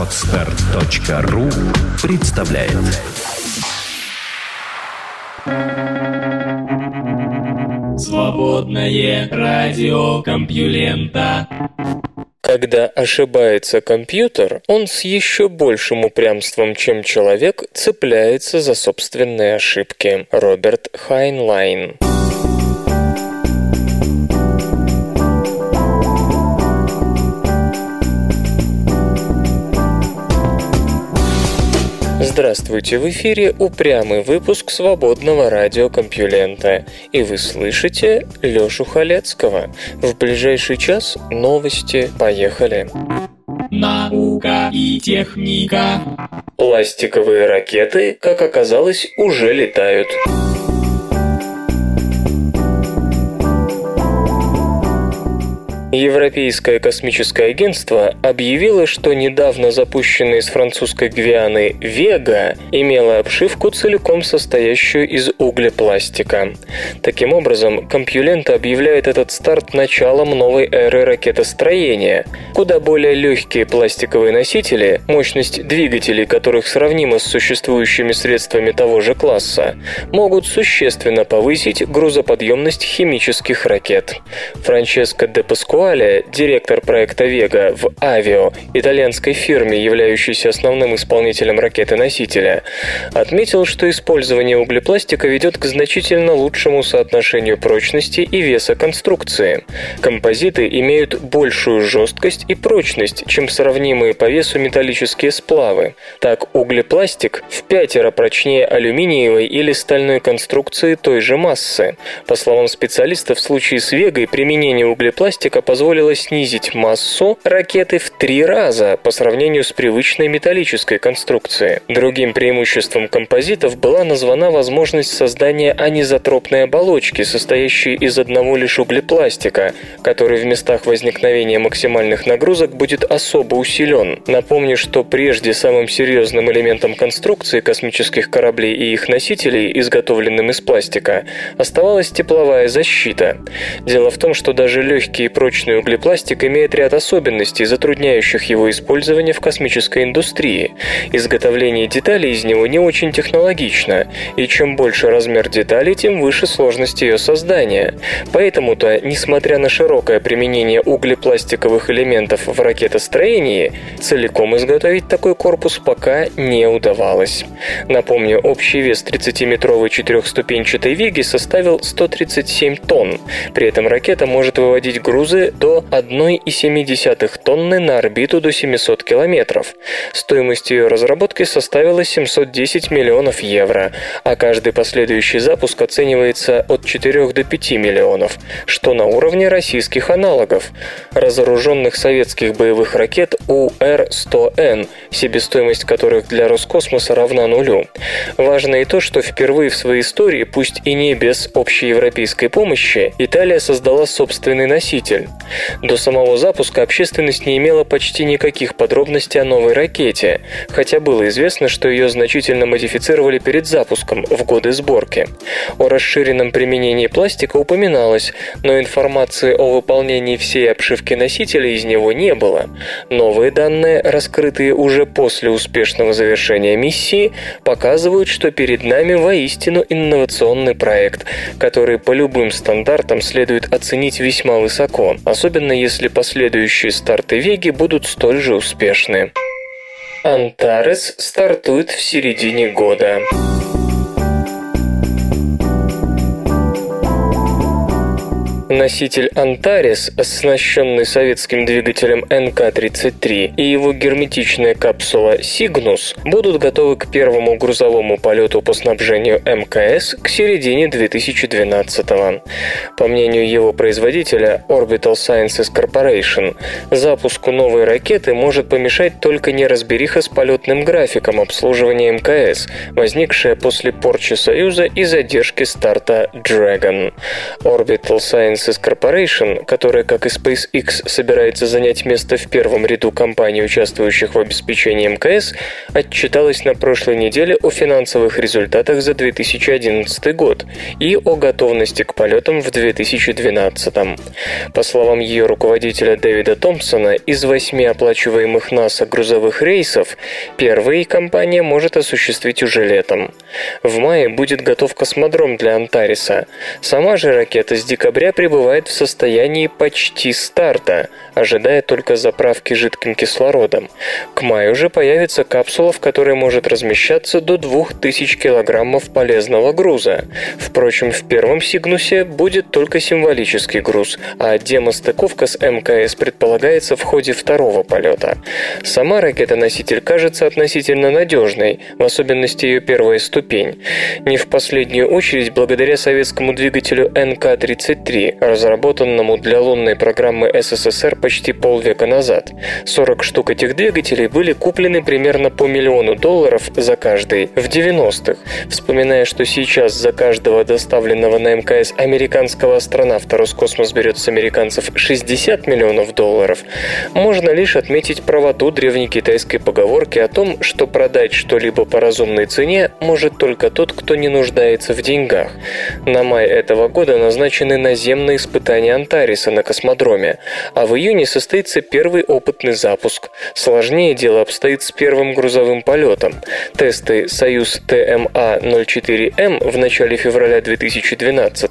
Отстар.ру представляет. Свободное радио Компьюлента. Когда ошибается компьютер, он с еще большим упрямством, чем человек, цепляется за собственные ошибки. Роберт Хайнлайн Здравствуйте, в эфире упрямый выпуск свободного радиокомпьюлента. И вы слышите Лёшу Халецкого. В ближайший час новости. Поехали. Наука и техника. Пластиковые ракеты, как оказалось, уже летают. Европейское космическое агентство объявило, что недавно запущенная из французской Гвианы «Вега» имела обшивку, целиком состоящую из углепластика. Таким образом, Компьюлента объявляет этот старт началом новой эры ракетостроения. Куда более легкие пластиковые носители, мощность двигателей которых сравнима с существующими средствами того же класса, могут существенно повысить грузоподъемность химических ракет. Франческо де Паско Паскуале, директор проекта «Вега» в «Авио», итальянской фирме, являющейся основным исполнителем ракеты-носителя, отметил, что использование углепластика ведет к значительно лучшему соотношению прочности и веса конструкции. Композиты имеют большую жесткость и прочность, чем сравнимые по весу металлические сплавы. Так, углепластик в пятеро прочнее алюминиевой или стальной конструкции той же массы. По словам специалистов, в случае с «Вегой» применение углепластика позволило снизить массу ракеты в три раза по сравнению с привычной металлической конструкцией. Другим преимуществом композитов была названа возможность создания анизотропной оболочки, состоящей из одного лишь углепластика, который в местах возникновения максимальных нагрузок будет особо усилен. Напомню, что прежде самым серьезным элементом конструкции космических кораблей и их носителей, изготовленным из пластика, оставалась тепловая защита. Дело в том, что даже легкие и прочные Прочный углепластик имеет ряд особенностей, затрудняющих его использование в космической индустрии. Изготовление деталей из него не очень технологично, и чем больше размер детали, тем выше сложность ее создания. Поэтому-то, несмотря на широкое применение углепластиковых элементов в ракетостроении, целиком изготовить такой корпус пока не удавалось. Напомню, общий вес 30-метровой четырехступенчатой Виги составил 137 тонн. При этом ракета может выводить грузы до 1,7 тонны на орбиту до 700 километров. Стоимость ее разработки составила 710 миллионов евро, а каждый последующий запуск оценивается от 4 до 5 миллионов, что на уровне российских аналогов. Разоруженных советских боевых ракет УР-100Н, себестоимость которых для Роскосмоса равна нулю. Важно и то, что впервые в своей истории, пусть и не без общеевропейской помощи, Италия создала собственный носитель. До самого запуска общественность не имела почти никаких подробностей о новой ракете, хотя было известно, что ее значительно модифицировали перед запуском в годы сборки. О расширенном применении пластика упоминалось, но информации о выполнении всей обшивки носителя из него не было. Новые данные, раскрытые уже после успешного завершения миссии, показывают, что перед нами воистину инновационный проект, который по любым стандартам следует оценить весьма высоко особенно если последующие старты Веги будут столь же успешны. Антарес стартует в середине года. Носитель Антарес, оснащенный советским двигателем НК-33, и его герметичная капсула Сигнус будут готовы к первому грузовому полету по снабжению МКС к середине 2012 -го. По мнению его производителя Orbital Sciences Corporation, запуску новой ракеты может помешать только неразбериха с полетным графиком обслуживания МКС, возникшая после порчи Союза и задержки старта Dragon. Orbital Sciences Sciences Corporation, которая, как и SpaceX, собирается занять место в первом ряду компаний, участвующих в обеспечении МКС, отчиталась на прошлой неделе о финансовых результатах за 2011 год и о готовности к полетам в 2012. По словам ее руководителя Дэвида Томпсона, из восьми оплачиваемых НАСА грузовых рейсов первый компания может осуществить уже летом. В мае будет готов космодром для Антариса. Сама же ракета с декабря пребывает в состоянии почти старта, ожидая только заправки жидким кислородом. К маю же появится капсула, в которой может размещаться до 2000 килограммов полезного груза. Впрочем, в первом Сигнусе будет только символический груз, а демостыковка с МКС предполагается в ходе второго полета. Сама ракета-носитель кажется относительно надежной, в особенности ее первая ступень. Не в последнюю очередь благодаря советскому двигателю НК-33, разработанному для лунной программы СССР почти полвека назад. 40 штук этих двигателей были куплены примерно по миллиону долларов за каждый в 90-х. Вспоминая, что сейчас за каждого доставленного на МКС американского астронавта Роскосмос берет с американцев 60 миллионов долларов, можно лишь отметить правоту древнекитайской поговорки о том, что продать что-либо по разумной цене может только тот, кто не нуждается в деньгах. На май этого года назначены наземные испытания Антариса на космодроме, а в июне состоится первый опытный запуск. Сложнее дело обстоит с первым грузовым полетом. Тесты «Союз ТМА-04М» в начале февраля 2012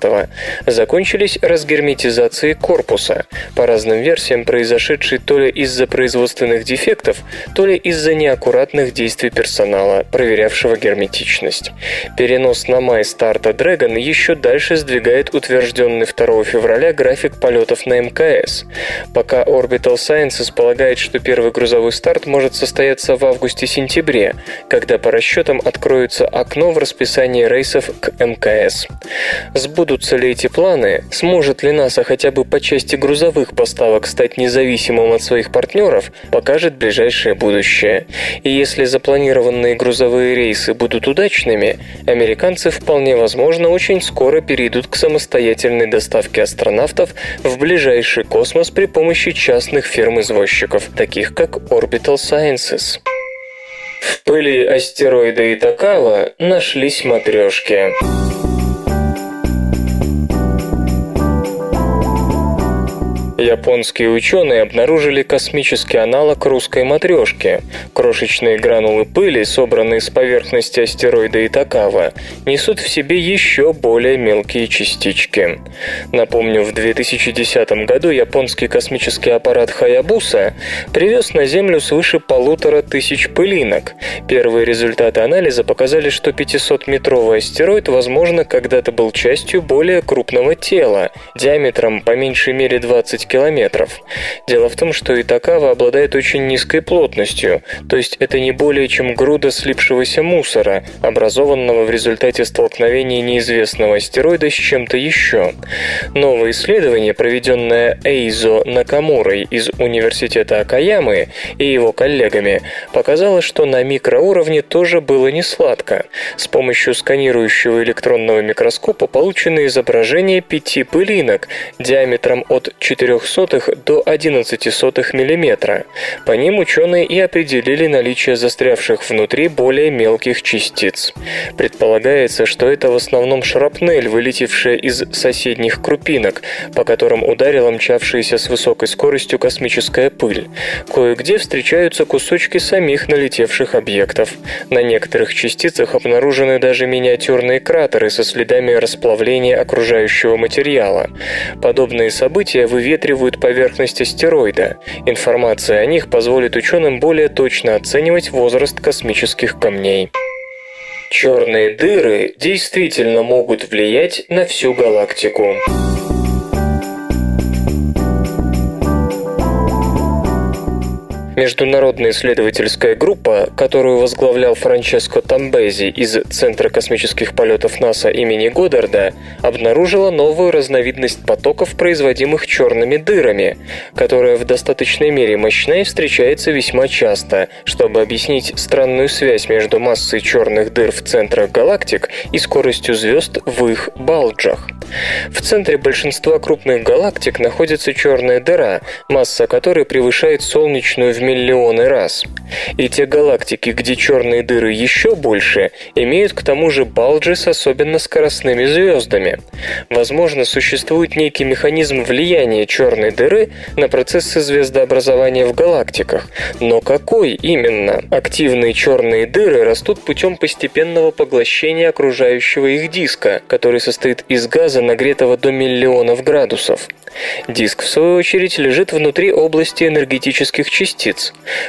закончились разгерметизацией корпуса, по разным версиям произошедшей то ли из-за производственных дефектов, то ли из-за неаккуратных действий персонала, проверявшего герметичность. Перенос на май старта Dragon еще дальше сдвигает утвержденный 2 февраля график полетов на МКС. Пока Orbital Sciences полагает, что первый грузовой старт может состояться в августе-сентябре, когда по расчетам откроется окно в расписании рейсов к МКС. Сбудутся ли эти планы? Сможет ли НАСА хотя бы по части грузовых поставок стать независимым от своих партнеров, покажет ближайшее будущее. И если запланированные грузовые рейсы будут удачными, американцы вполне возможно очень скоро перейдут к самостоятельной доставке астронавтов в ближайший космос при помощи частных фирм-извозчиков, таких как Orbital Sciences. В пыли астероида Итакава нашлись матрешки. Японские ученые обнаружили космический аналог русской матрешки. Крошечные гранулы пыли, собранные с поверхности астероида Итакава, несут в себе еще более мелкие частички. Напомню, в 2010 году японский космический аппарат Хаябуса привез на Землю свыше полутора тысяч пылинок. Первые результаты анализа показали, что 500-метровый астероид, возможно, когда-то был частью более крупного тела, диаметром по меньшей мере 20 километров. Дело в том, что Итакава обладает очень низкой плотностью, то есть это не более чем груда слипшегося мусора, образованного в результате столкновения неизвестного астероида с чем-то еще. Новое исследование, проведенное Эйзо Накамурой из Университета Акаямы и его коллегами, показало, что на микроуровне тоже было не сладко. С помощью сканирующего электронного микроскопа получено изображение пяти пылинок диаметром от 4 0,03 до 0,11 мм. По ним ученые и определили наличие застрявших внутри более мелких частиц. Предполагается, что это в основном шрапнель, вылетевшая из соседних крупинок, по которым ударила мчавшаяся с высокой скоростью космическая пыль. Кое-где встречаются кусочки самих налетевших объектов. На некоторых частицах обнаружены даже миниатюрные кратеры со следами расплавления окружающего материала. Подобные события выветривают выветривают поверхность астероида. Информация о них позволит ученым более точно оценивать возраст космических камней. Черные дыры действительно могут влиять на всю галактику. Международная исследовательская группа, которую возглавлял Франческо Тамбези из Центра космических полетов НАСА имени Годдарда, обнаружила новую разновидность потоков, производимых черными дырами, которая в достаточной мере мощна и встречается весьма часто, чтобы объяснить странную связь между массой черных дыр в центрах галактик и скоростью звезд в их балджах. В центре большинства крупных галактик находится черная дыра, масса которой превышает солнечную в миллионы раз. И те галактики, где черные дыры еще больше, имеют к тому же балджи с особенно скоростными звездами. Возможно, существует некий механизм влияния черной дыры на процессы звездообразования в галактиках. Но какой именно? Активные черные дыры растут путем постепенного поглощения окружающего их диска, который состоит из газа, нагретого до миллионов градусов. Диск, в свою очередь, лежит внутри области энергетических частиц.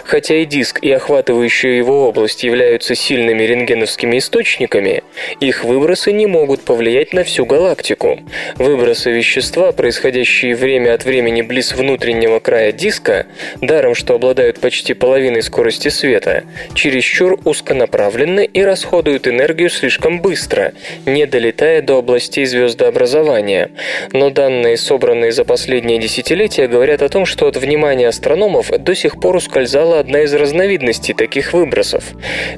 Хотя и диск, и охватывающая его область являются сильными рентгеновскими источниками, их выбросы не могут повлиять на всю галактику. Выбросы вещества, происходящие время от времени близ внутреннего края диска, даром что обладают почти половиной скорости света, чересчур узконаправленны и расходуют энергию слишком быстро, не долетая до областей звездообразования. Но данные, собранные за последние десятилетия говорят о том, что от внимания астрономов до сих пор ускользала одна из разновидностей таких выбросов.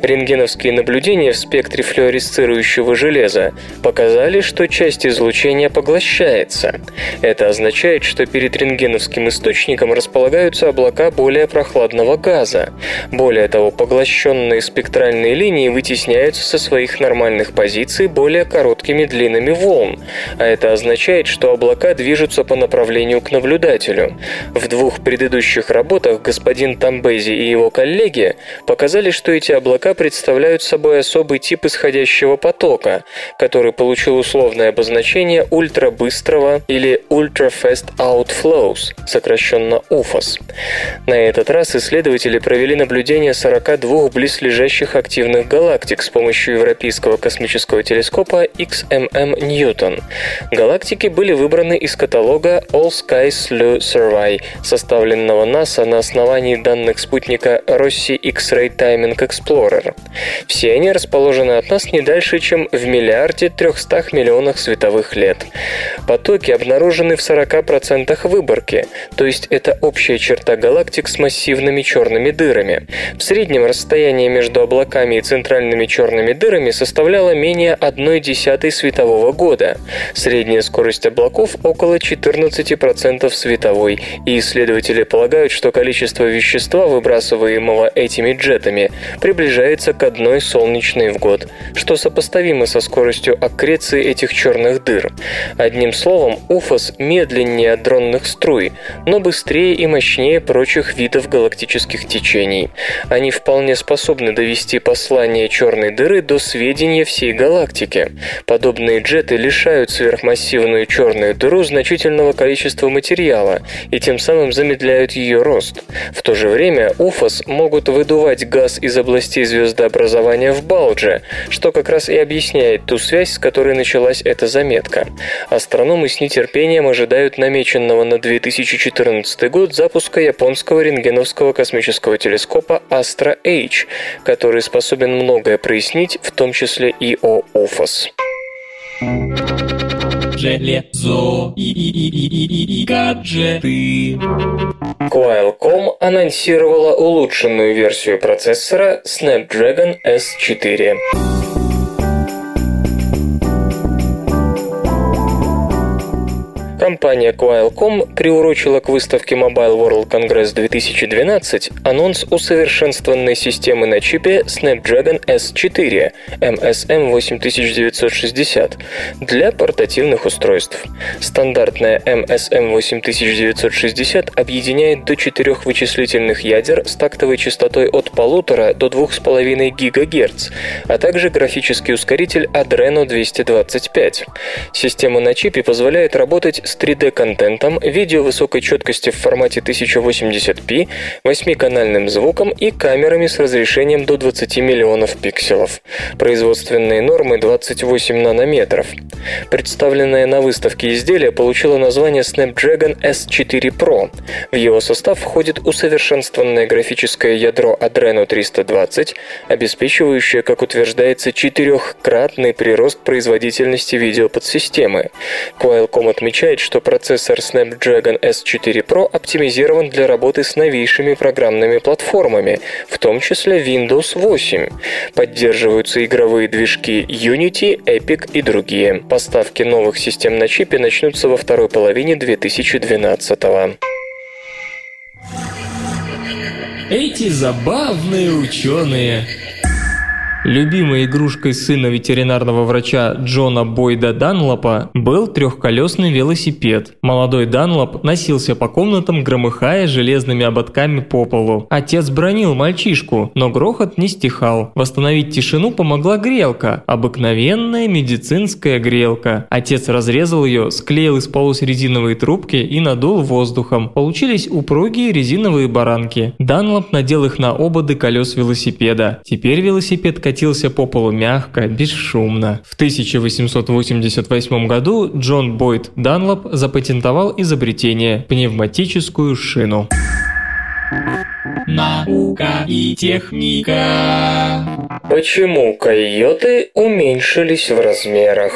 Рентгеновские наблюдения в спектре флуоресцирующего железа показали, что часть излучения поглощается. Это означает, что перед рентгеновским источником располагаются облака более прохладного газа. Более того, поглощенные спектральные линии вытесняются со своих нормальных позиций более короткими длинами волн, а это означает, что облака движутся по направлению к наблюдателю. В двух предыдущих работах господин Тамбези и его коллеги показали, что эти облака представляют собой особый тип исходящего потока, который получил условное обозначение ультрабыстрого или Ultra Fast Outflows, сокращенно UFOS. На этот раз исследователи провели наблюдение 42 близлежащих активных галактик с помощью Европейского космического телескопа XMM Newton. Галактики были выбраны из каталога All Skies Slow Survey, составленного НАСА на основании данных спутника Rossi X-Ray Timing Explorer. Все они расположены от нас не дальше, чем в миллиарде 300 миллионах световых лет. Потоки обнаружены в 40% выборки, то есть это общая черта галактик с массивными черными дырами. В среднем расстояние между облаками и центральными черными дырами составляло менее 1 десятой светового года. Средняя скорость облаков около 14 14% световой, и исследователи полагают, что количество вещества, выбрасываемого этими джетами, приближается к одной солнечной в год, что сопоставимо со скоростью аккреции этих черных дыр. Одним словом, УФОС медленнее дронных струй, но быстрее и мощнее прочих видов галактических течений. Они вполне способны довести послание черной дыры до сведения всей галактики. Подобные джеты лишают сверхмассивную черную дыру значительного количества материала и тем самым замедляют ее рост. В то же время УФОС могут выдувать газ из областей звездообразования в Балдже, что как раз и объясняет ту связь, с которой началась эта заметка. Астрономы с нетерпением ожидают намеченного на 2014 год запуска японского рентгеновского космического телескопа Astra H, который способен многое прояснить, в том числе и о УФОС железо и, и, и гаджеты. Qualcomm анонсировала улучшенную версию процессора Snapdragon S4. Компания Qualcomm приурочила к выставке Mobile World Congress 2012 анонс усовершенствованной системы на чипе Snapdragon S4 MSM 8960 для портативных устройств. Стандартная MSM 8960 объединяет до четырех вычислительных ядер с тактовой частотой от 1,5 до 2,5 ГГц, а также графический ускоритель Adreno 225. Система на чипе позволяет работать с 3D-контентом, видео высокой четкости в формате 1080p, 8-канальным звуком и камерами с разрешением до 20 миллионов пикселов. Производственные нормы 28 нанометров. Представленное на выставке изделие получило название Snapdragon S4 Pro. В его состав входит усовершенствованное графическое ядро Adreno 320, обеспечивающее, как утверждается, четырехкратный прирост производительности видеоподсистемы. Qualcomm отмечает, что процессор Snapdragon S4 Pro оптимизирован для работы с новейшими программными платформами, в том числе Windows 8. Поддерживаются игровые движки Unity, Epic и другие. Поставки новых систем на чипе начнутся во второй половине 2012 года. Эти забавные ученые. Любимой игрушкой сына ветеринарного врача Джона Бойда Данлопа был трехколесный велосипед. Молодой Данлоп носился по комнатам, громыхая железными ободками по полу. Отец бронил мальчишку, но грохот не стихал. Восстановить тишину помогла грелка, обыкновенная медицинская грелка. Отец разрезал ее, склеил из полусрединовой трубки и надул воздухом. Получились упругие резиновые баранки. Данлоп надел их на ободы колес велосипеда. Теперь велосипед катился по полу мягко, бесшумно. В 1888 году Джон Бойд Данлоп запатентовал изобретение – пневматическую шину. Наука и техника. Почему койоты уменьшились в размерах?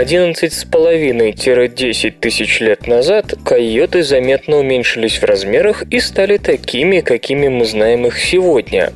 11,5-10 тысяч лет назад койоты заметно уменьшились в размерах и стали такими, какими мы знаем их сегодня.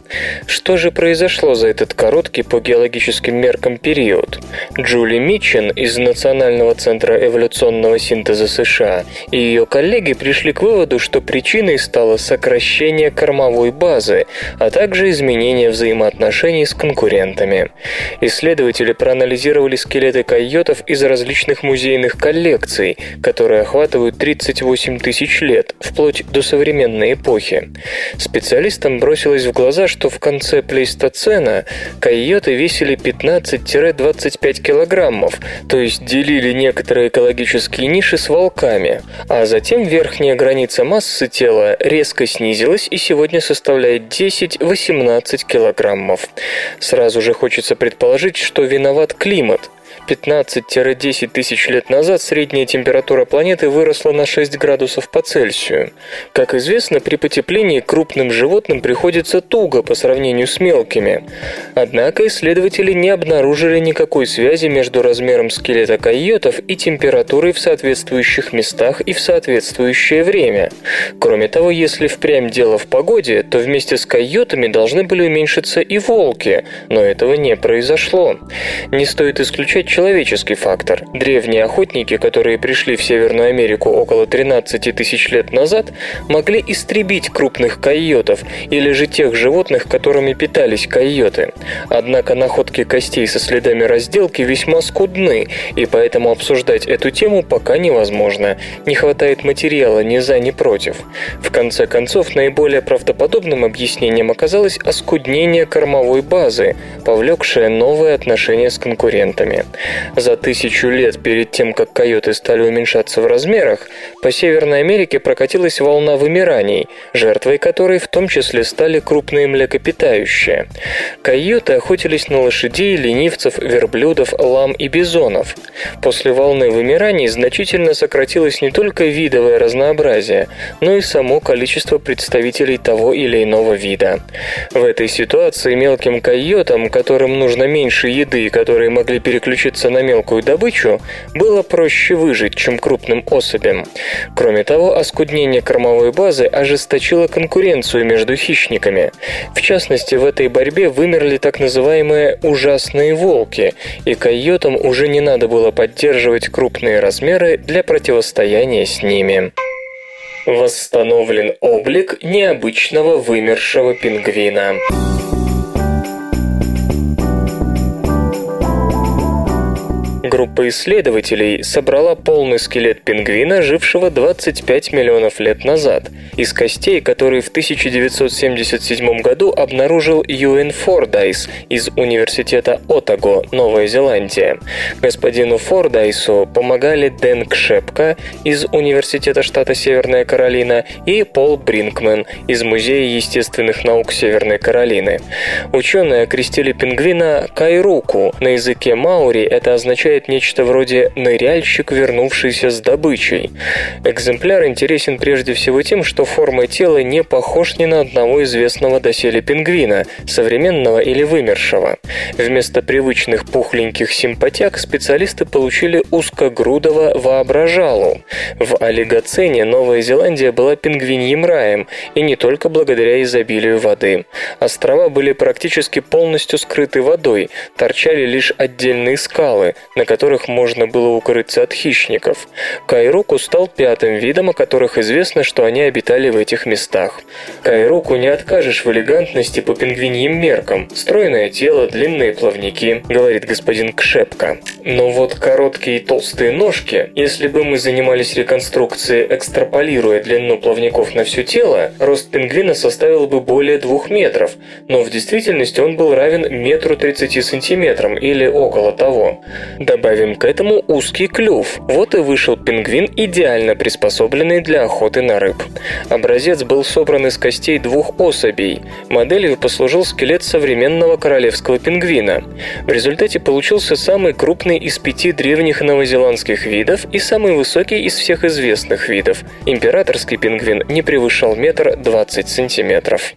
Что же произошло за этот короткий по геологическим меркам период? Джули Митчен из Национального центра эволюционного синтеза США и ее коллеги пришли к выводу, что причиной стало сокращение кормовой базы, а также изменение взаимоотношений с конкурентами. Исследователи проанализировали скелеты койотов из различных музейных коллекций, которые охватывают 38 тысяч лет, вплоть до современной эпохи. Специалистам бросилось в глаза, что в конце плейстоцена койоты весили 15-25 килограммов, то есть делили некоторые экологические ниши с волками, а затем верхняя граница массы тела резко снизилась и сегодня составляет 10-18 килограммов. Сразу же хочется предположить, что виноват климат – 15-10 тысяч лет назад средняя температура планеты выросла на 6 градусов по Цельсию. Как известно, при потеплении крупным животным приходится туго по сравнению с мелкими. Однако исследователи не обнаружили никакой связи между размером скелета койотов и температурой в соответствующих местах и в соответствующее время. Кроме того, если впрямь дело в погоде, то вместе с койотами должны были уменьшиться и волки, но этого не произошло. Не стоит исключать человеческий фактор. Древние охотники, которые пришли в Северную Америку около 13 тысяч лет назад, могли истребить крупных койотов или же тех животных, которыми питались койоты. Однако находки костей со следами разделки весьма скудны, и поэтому обсуждать эту тему пока невозможно. Не хватает материала ни за, ни против. В конце концов, наиболее правдоподобным объяснением оказалось оскуднение кормовой базы, повлекшее новые отношения с конкурентами. За тысячу лет перед тем, как койоты стали уменьшаться в размерах, по Северной Америке прокатилась волна вымираний, жертвой которой в том числе стали крупные млекопитающие. Койоты охотились на лошадей, ленивцев, верблюдов, лам и бизонов. После волны вымираний значительно сократилось не только видовое разнообразие, но и само количество представителей того или иного вида. В этой ситуации мелким койотам, которым нужно меньше еды которые могли переключиться охотиться на мелкую добычу, было проще выжить, чем крупным особям. Кроме того, оскуднение кормовой базы ожесточило конкуренцию между хищниками. В частности, в этой борьбе вымерли так называемые «ужасные волки», и койотам уже не надо было поддерживать крупные размеры для противостояния с ними. Восстановлен облик необычного вымершего пингвина. Группа исследователей собрала полный скелет пингвина, жившего 25 миллионов лет назад, из костей, которые в 1977 году обнаружил Юэн Фордайс из Университета Отаго, Новая Зеландия. Господину Фордайсу помогали Дэн Кшепка из Университета штата Северная Каролина и Пол Бринкмен из Музея естественных наук Северной Каролины. Ученые окрестили пингвина Кайруку. На языке маури это означает нечто вроде «ныряльщик, вернувшийся с добычей». Экземпляр интересен прежде всего тем, что формой тела не похож ни на одного известного доселе пингвина, современного или вымершего. Вместо привычных пухленьких симпатяг специалисты получили узкогрудого воображалу. В олигоцене Новая Зеландия была пингвиньим раем, и не только благодаря изобилию воды. Острова были практически полностью скрыты водой, торчали лишь отдельные скалы, на которых можно было укрыться от хищников. Кайруку стал пятым видом, о которых известно, что они обитали в этих местах. Кайруку не откажешь в элегантности по пингвиньим меркам. Стройное тело, длинные плавники, говорит господин Кшепка. Но вот короткие и толстые ножки, если бы мы занимались реконструкцией, экстраполируя длину плавников на все тело, рост пингвина составил бы более двух метров, но в действительности он был равен метру 30 сантиметрам или около того. Добавим к этому узкий клюв. Вот и вышел пингвин, идеально приспособленный для охоты на рыб. Образец был собран из костей двух особей. Моделью послужил скелет современного королевского пингвина. В результате получился самый крупный из пяти древних новозеландских видов и самый высокий из всех известных видов. Императорский пингвин не превышал метр двадцать сантиметров.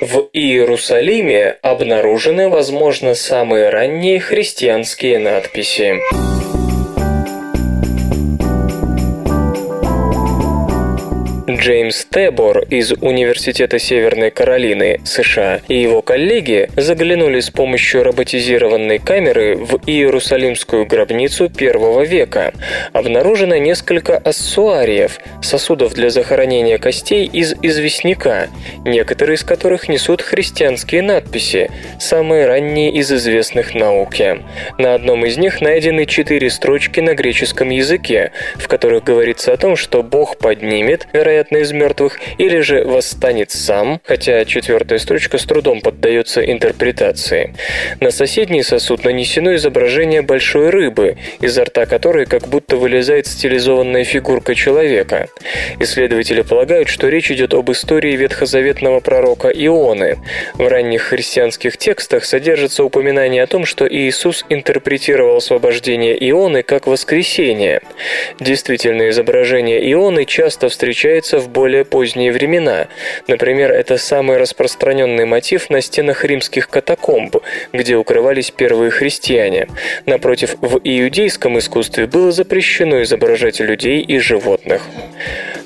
В Иерусалиме обнаружены, возможно, самые ранние христианские надписи. Джеймс Тебор из Университета Северной Каролины, США, и его коллеги заглянули с помощью роботизированной камеры в Иерусалимскую гробницу первого века. Обнаружено несколько ассуариев, сосудов для захоронения костей из известняка, некоторые из которых несут христианские надписи, самые ранние из известных науке. На одном из них найдены четыре строчки на греческом языке, в которых говорится о том, что Бог поднимет, вероятно, вероятно, из мертвых, или же восстанет сам, хотя четвертая строчка с трудом поддается интерпретации. На соседний сосуд нанесено изображение большой рыбы, изо рта которой как будто вылезает стилизованная фигурка человека. Исследователи полагают, что речь идет об истории ветхозаветного пророка Ионы. В ранних христианских текстах содержится упоминание о том, что Иисус интерпретировал освобождение Ионы как воскресение. Действительно, изображение Ионы часто встречается встречается более поздние времена. Например, это самый распространенный мотив на стенах римских катакомб, где укрывались первые христиане. Напротив, в иудейском искусстве было запрещено изображать людей и животных.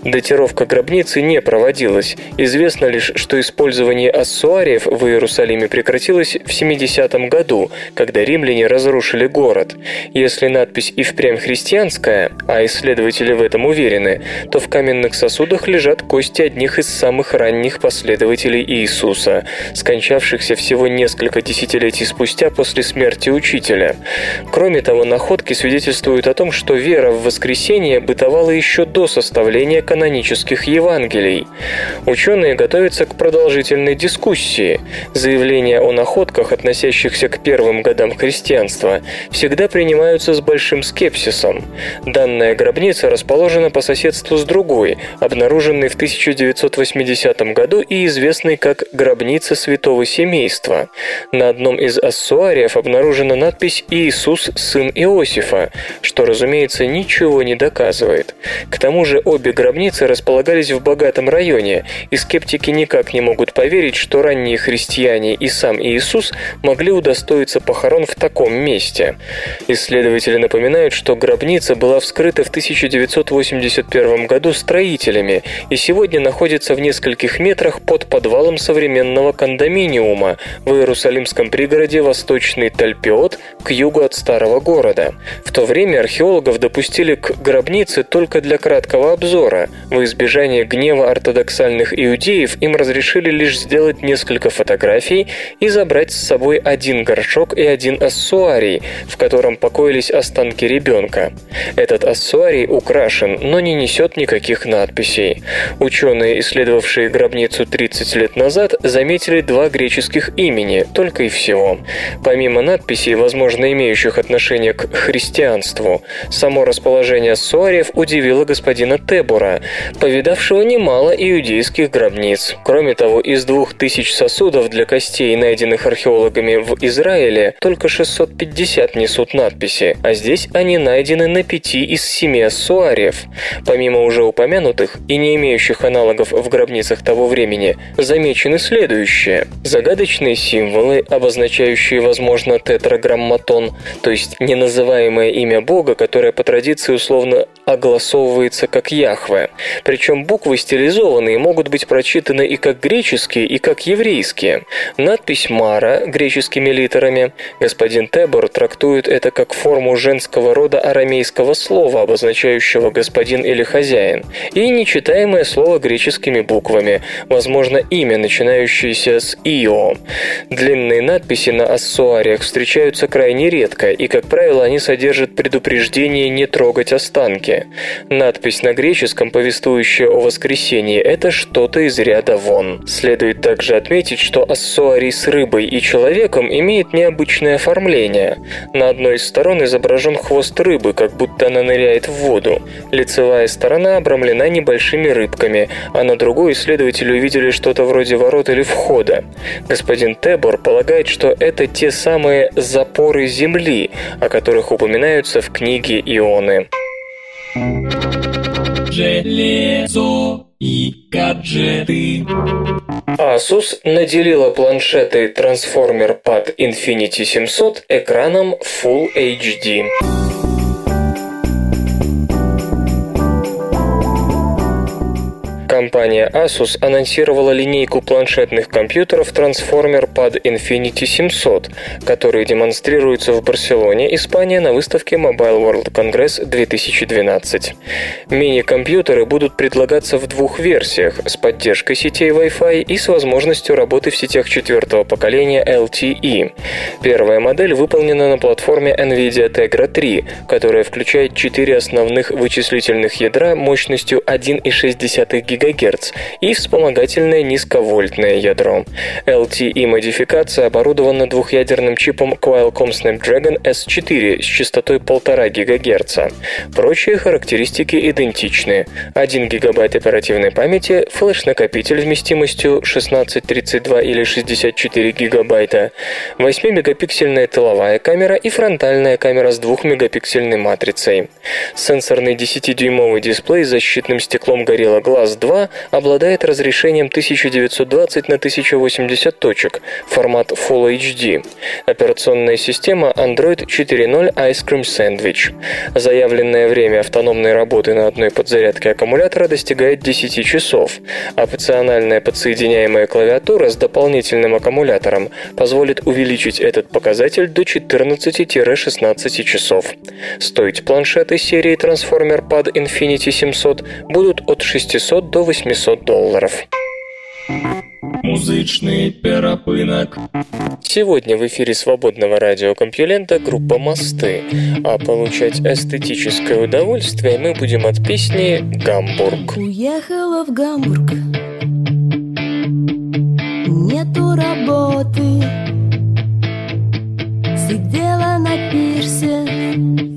Датировка гробницы не проводилась. Известно лишь, что использование ассуариев в Иерусалиме прекратилось в 70 году, когда римляне разрушили город. Если надпись и впрямь христианская, а исследователи в этом уверены, то в каменных сосудах лежат кости одних из самых ранних последователей Иисуса, скончавшихся всего несколько десятилетий спустя после смерти учителя. Кроме того, находки свидетельствуют о том, что вера в воскресение бытовала еще до составления канонических Евангелий. Ученые готовятся к продолжительной дискуссии. Заявления о находках, относящихся к первым годам христианства, всегда принимаются с большим скепсисом. Данная гробница расположена по соседству с другой, обнаруженной в 1980 году и известной как «Гробница Святого Семейства». На одном из ассуариев обнаружена надпись «Иисус, сын Иосифа», что, разумеется, ничего не доказывает. К тому же обе гробницы гробницы располагались в богатом районе, и скептики никак не могут поверить, что ранние христиане и сам Иисус могли удостоиться похорон в таком месте. Исследователи напоминают, что гробница была вскрыта в 1981 году строителями и сегодня находится в нескольких метрах под подвалом современного кондоминиума в Иерусалимском пригороде Восточный Тальпиот к югу от старого города. В то время археологов допустили к гробнице только для краткого обзора, В избежание гнева ортодоксальных иудеев им разрешили лишь сделать несколько фотографий и забрать с собой один горшок и один ассуарий, в котором покоились останки ребенка. Этот ассуарий украшен, но не несет никаких надписей. Ученые, исследовавшие гробницу 30 лет назад, заметили два греческих имени, только и всего. Помимо надписей, возможно, имеющих отношение к христианству, само расположение ассуариев удивило господина Тебура, повидавшего немало иудейских гробниц. Кроме того, из двух тысяч сосудов для костей, найденных археологами в Израиле, только 650 несут надписи, а здесь они найдены на пяти из семи ассуариев. Помимо уже упомянутых и не имеющих аналогов в гробницах того времени, замечены следующие. Загадочные символы, обозначающие, возможно, тетраграмматон, то есть неназываемое имя Бога, которое по традиции условно огласовывается как Яхве. Причем буквы стилизованные могут быть прочитаны и как греческие, и как еврейские. Надпись «Мара» греческими литерами. Господин Тебор трактует это как форму женского рода арамейского слова, обозначающего господин или хозяин, и нечитаемое слово греческими буквами, возможно, имя, начинающееся с «ио». Длинные надписи на ассуариях встречаются крайне редко, и, как правило, они содержат предупреждение не трогать останки. Надпись на греческом, повествующая о воскресении, это что-то из ряда вон. Следует также отметить, что ассуарий с рыбой и человеком имеет необычное оформление. На одной из сторон изображен хвост рыбы, как будто она ныряет в воду. Лицевая сторона обрамлена небольшими рыбками, а на другой исследователи увидели что-то вроде ворот или входа. Господин Тебор полагает, что это те самые «запоры земли», о которых упоминаются в книге Ионы. Железо и гаджеты. Asus наделила планшеты Transformer Pad Infinity 700 экраном Full HD. Компания Asus анонсировала линейку планшетных компьютеров Transformer Pad Infinity 700, которые демонстрируются в Барселоне, Испания на выставке Mobile World Congress 2012. Мини-компьютеры будут предлагаться в двух версиях с поддержкой сетей Wi-Fi и с возможностью работы в сетях четвертого поколения LTE. Первая модель выполнена на платформе NVIDIA Tegra 3, которая включает четыре основных вычислительных ядра мощностью 1,6 ГГц ГГц и вспомогательное низковольтное ядро. LTE-модификация оборудована двухъядерным чипом Qualcomm Snapdragon S4 с частотой 1,5 ГГц. Прочие характеристики идентичны. 1 ГБ оперативной памяти, флеш-накопитель вместимостью 16, 32 или 64 ГБ, 8-мегапиксельная тыловая камера и фронтальная камера с 2-мегапиксельной матрицей. Сенсорный 10-дюймовый дисплей с защитным стеклом Gorilla Glass 2 обладает разрешением 1920 на 1080 точек, формат Full HD. Операционная система Android 4.0 Ice Cream Sandwich. Заявленное время автономной работы на одной подзарядке аккумулятора достигает 10 часов. Опциональная подсоединяемая клавиатура с дополнительным аккумулятором позволит увеличить этот показатель до 14-16 часов. Стоить планшеты серии Transformer Pad Infinity 700 будут от 600 до 800 долларов. Музычный перапынок. Сегодня в эфире свободного радиокомпьюлента группа «Мосты», а получать эстетическое удовольствие мы будем от песни «Гамбург». Уехала в Гамбург Нету работы Сидела на пирсе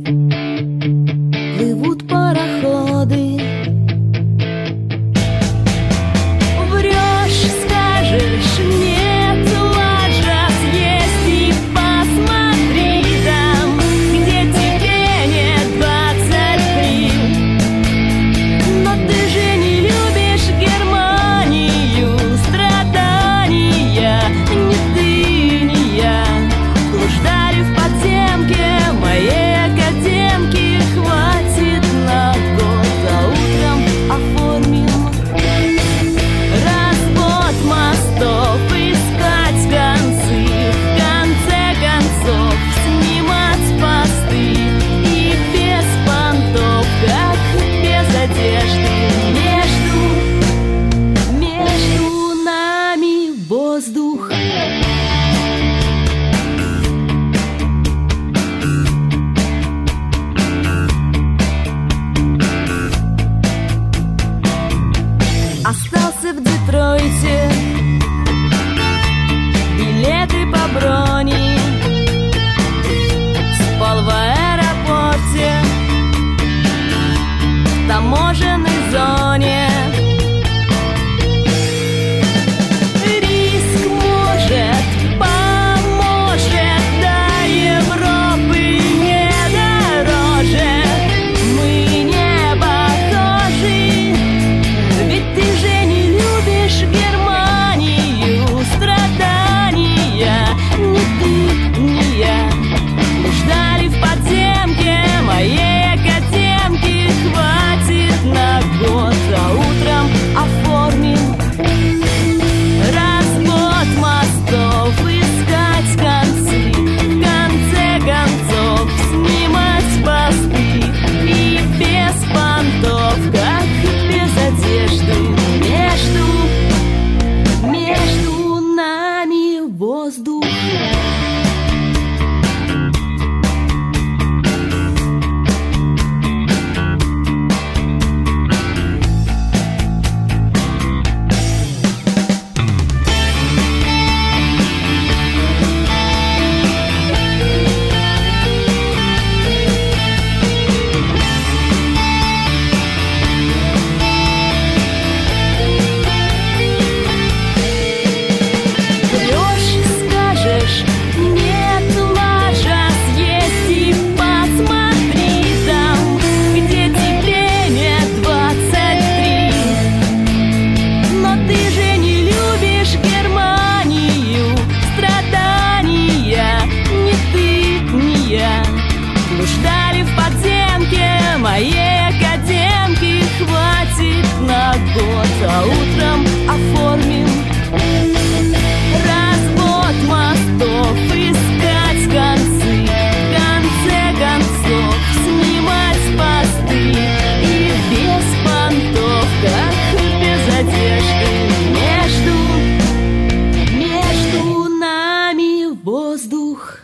воздух.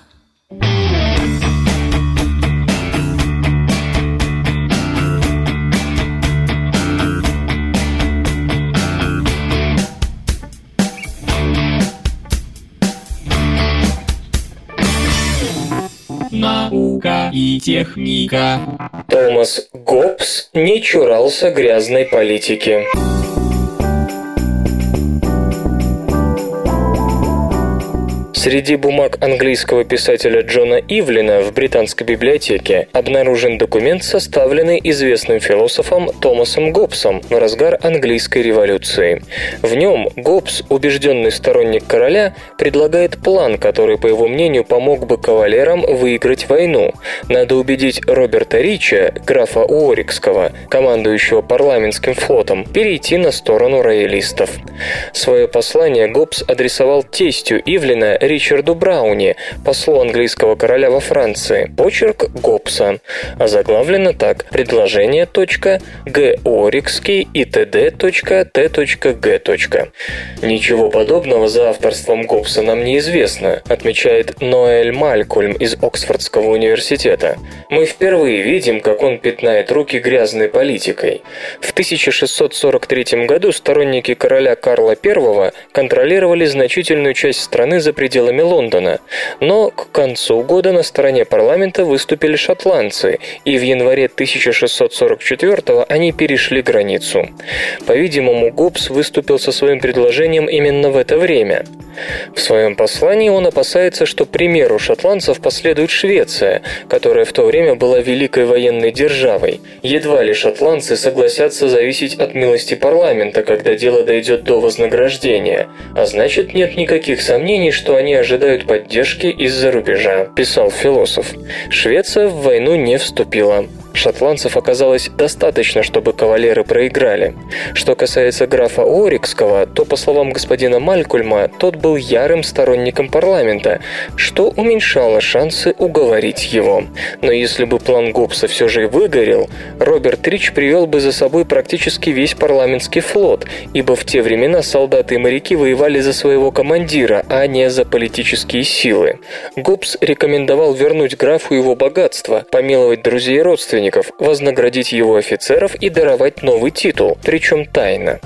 Наука и техника. Томас Гоббс не чурался грязной политики. Среди бумаг английского писателя Джона Ивлина в британской библиотеке обнаружен документ, составленный известным философом Томасом Гоббсом в разгар английской революции. В нем Гоббс, убежденный сторонник короля, предлагает план, который, по его мнению, помог бы кавалерам выиграть войну. Надо убедить Роберта Рича, графа Уорикского, командующего парламентским флотом, перейти на сторону роялистов. Свое послание Гоббс адресовал тестю Ивлина Ричарду Брауни, послу английского короля во Франции. Почерк Гоббса. Озаглавлено так. Предложение. Г. Орикский и т.д. Т.Г. Ничего подобного за авторством Гоббса нам не известно, отмечает Ноэль Малькольм из Оксфордского университета. Мы впервые видим, как он пятнает руки грязной политикой. В 1643 году сторонники короля Карла I контролировали значительную часть страны за пределами Лондона, но к концу года на стороне парламента выступили шотландцы, и в январе 1644 они перешли границу. По-видимому, Гоббс выступил со своим предложением именно в это время. В своем послании он опасается, что примеру шотландцев последует Швеция, которая в то время была великой военной державой. Едва ли шотландцы согласятся зависеть от милости парламента, когда дело дойдет до вознаграждения, а значит нет никаких сомнений, что они ожидают поддержки из-за рубежа, писал философ. Швеция в войну не вступила. Шотландцев оказалось достаточно, чтобы кавалеры проиграли. Что касается графа Орикского, то, по словам господина Малькульма, тот был ярым сторонником парламента, что уменьшало шансы уговорить его. Но если бы план Гоббса все же выгорел, Роберт Рич привел бы за собой практически весь парламентский флот, ибо в те времена солдаты и моряки воевали за своего командира, а не за политические силы. Гоббс рекомендовал вернуть графу его богатство, помиловать друзей и родственников, родственников, вознаградить его офицеров и даровать новый титул, причем тайно.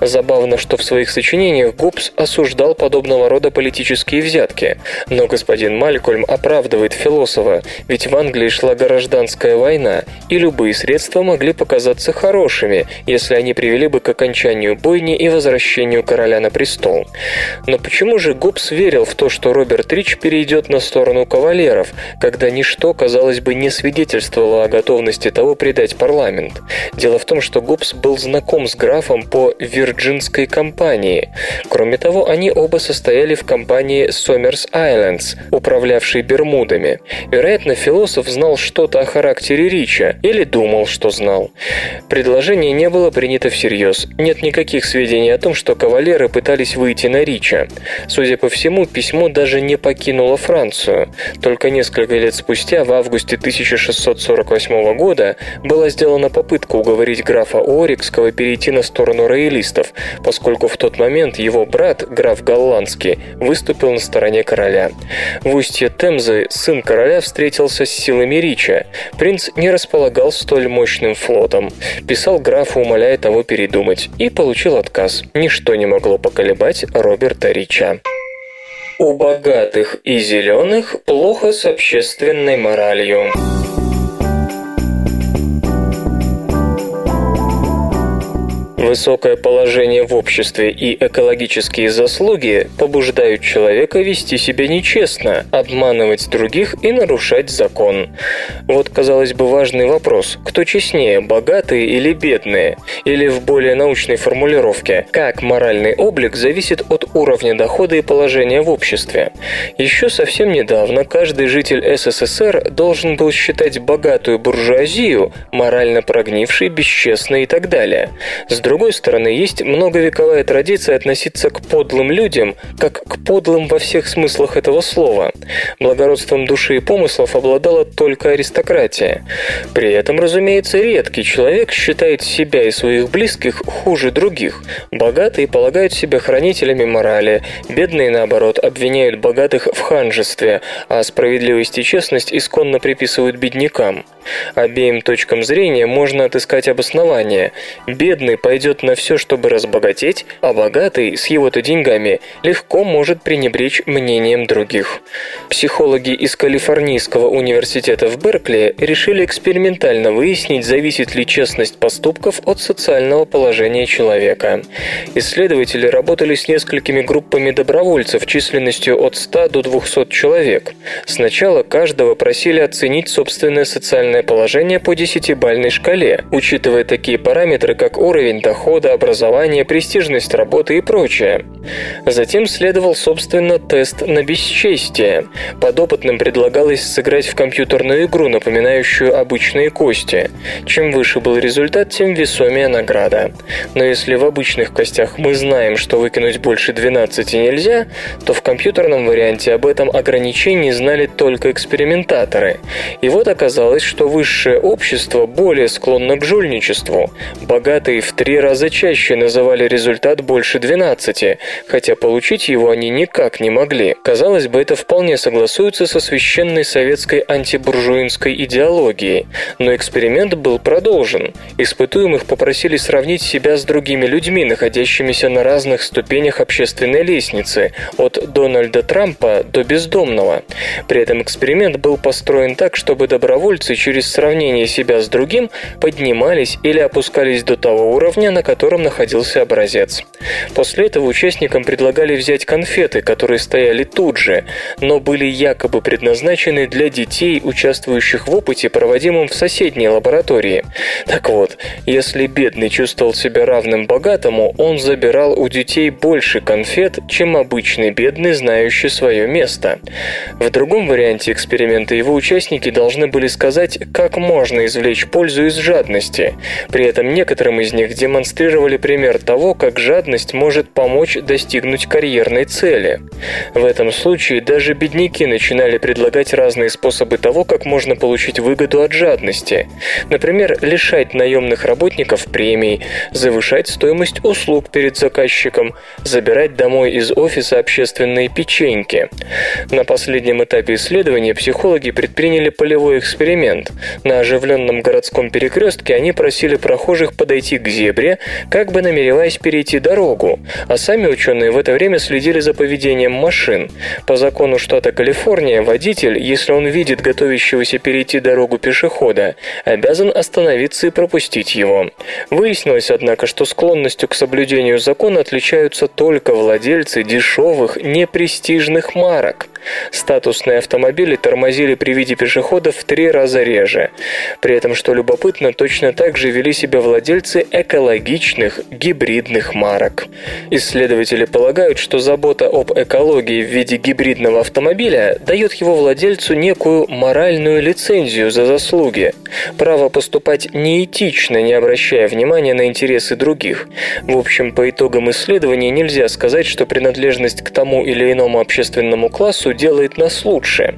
Забавно, что в своих сочинениях Гоббс осуждал подобного рода политические взятки, но господин Малькольм оправдывает философа, ведь в Англии шла гражданская война, и любые средства могли показаться хорошими, если они привели бы к окончанию бойни и возвращению короля на престол. Но почему же Гоббс верил в то, что Роберт Рич перейдет на сторону кавалеров, когда ничто, казалось бы, не свидетельствовало о готовности того предать парламент? Дело в том, что Гоббс был знаком с графом по Вирджинской компании. Кроме того, они оба состояли в компании Somers Islands, управлявшей Бермудами. Вероятно, философ знал что-то о характере Рича, или думал, что знал. Предложение не было принято всерьез. Нет никаких сведений о том, что кавалеры пытались выйти на Рича. Судя по всему, письмо даже не покинуло Францию. Только несколько лет спустя, в августе 1648 года, была сделана попытка уговорить графа Орикского перейти на сторону роялистов, поскольку в тот момент его брат, граф Голландский, выступил на стороне короля. В устье Темзы сын короля встретился с силами Рича. Принц не располагал столь мощным флотом. Писал графу, умоляя того передумать, и получил отказ. Ничто не могло поколебать Роберта Рича. У богатых и зеленых плохо с общественной моралью. Высокое положение в обществе и экологические заслуги побуждают человека вести себя нечестно, обманывать других и нарушать закон. Вот, казалось бы, важный вопрос. Кто честнее, богатые или бедные? Или в более научной формулировке, как моральный облик зависит от уровня дохода и положения в обществе? Еще совсем недавно каждый житель СССР должен был считать богатую буржуазию морально прогнившей, бесчестной и так далее. С другой стороны, есть многовековая традиция относиться к подлым людям, как к подлым во всех смыслах этого слова. Благородством души и помыслов обладала только аристократия. При этом, разумеется, редкий человек считает себя и своих близких хуже других. Богатые полагают себя хранителями морали, бедные, наоборот, обвиняют богатых в ханжестве, а справедливость и честность исконно приписывают беднякам. Обеим точкам зрения можно отыскать обоснование. Бедный пойдет на все, чтобы разбогатеть, а богатый с его-то деньгами легко может пренебречь мнением других. Психологи из Калифорнийского университета в Беркли решили экспериментально выяснить, зависит ли честность поступков от социального положения человека. Исследователи работали с несколькими группами добровольцев численностью от 100 до 200 человек. Сначала каждого просили оценить собственное социальное положение по десятибальной шкале, учитывая такие параметры, как уровень дохода, образование, престижность работы и прочее. Затем следовал, собственно, тест на бесчестие. Подопытным предлагалось сыграть в компьютерную игру, напоминающую обычные кости. Чем выше был результат, тем весомее награда. Но если в обычных костях мы знаем, что выкинуть больше 12 нельзя, то в компьютерном варианте об этом ограничении знали только экспериментаторы. И вот оказалось, что высшее общество более склонно к жульничеству. Богатые в три раза чаще называли результат больше 12, хотя получить его они никак не могли. Казалось бы, это вполне согласуется со священной советской антибуржуинской идеологией. Но эксперимент был продолжен. Испытуемых попросили сравнить себя с другими людьми, находящимися на разных ступенях общественной лестницы, от Дональда Трампа до бездомного. При этом эксперимент был построен так, чтобы добровольцы через сравнение себя с другим поднимались или опускались до того уровня, на котором находился образец. После этого участникам предлагали взять конфеты, которые стояли тут же, но были якобы предназначены для детей, участвующих в опыте, проводимом в соседней лаборатории. Так вот, если бедный чувствовал себя равным богатому, он забирал у детей больше конфет, чем обычный бедный, знающий свое место. В другом варианте эксперимента его участники должны были сказать, как можно извлечь пользу из жадности. При этом некоторым из них демонстрировали продемонстрировали пример того, как жадность может помочь достигнуть карьерной цели. В этом случае даже бедняки начинали предлагать разные способы того, как можно получить выгоду от жадности. Например, лишать наемных работников премий, завышать стоимость услуг перед заказчиком, забирать домой из офиса общественные печеньки. На последнем этапе исследования психологи предприняли полевой эксперимент. На оживленном городском перекрестке они просили прохожих подойти к зебре, как бы намереваясь перейти дорогу, а сами ученые в это время следили за поведением машин. По закону штата Калифорния водитель, если он видит готовящегося перейти дорогу пешехода, обязан остановиться и пропустить его. Выяснилось, однако, что склонностью к соблюдению закона отличаются только владельцы дешевых, непрестижных марок. Статусные автомобили тормозили при виде пешеходов в три раза реже. При этом, что любопытно, точно так же вели себя владельцы экологичных гибридных марок. Исследователи полагают, что забота об экологии в виде гибридного автомобиля дает его владельцу некую моральную лицензию за заслуги, право поступать неэтично, не обращая внимания на интересы других. В общем, по итогам исследования нельзя сказать, что принадлежность к тому или иному общественному классу делает нас лучше.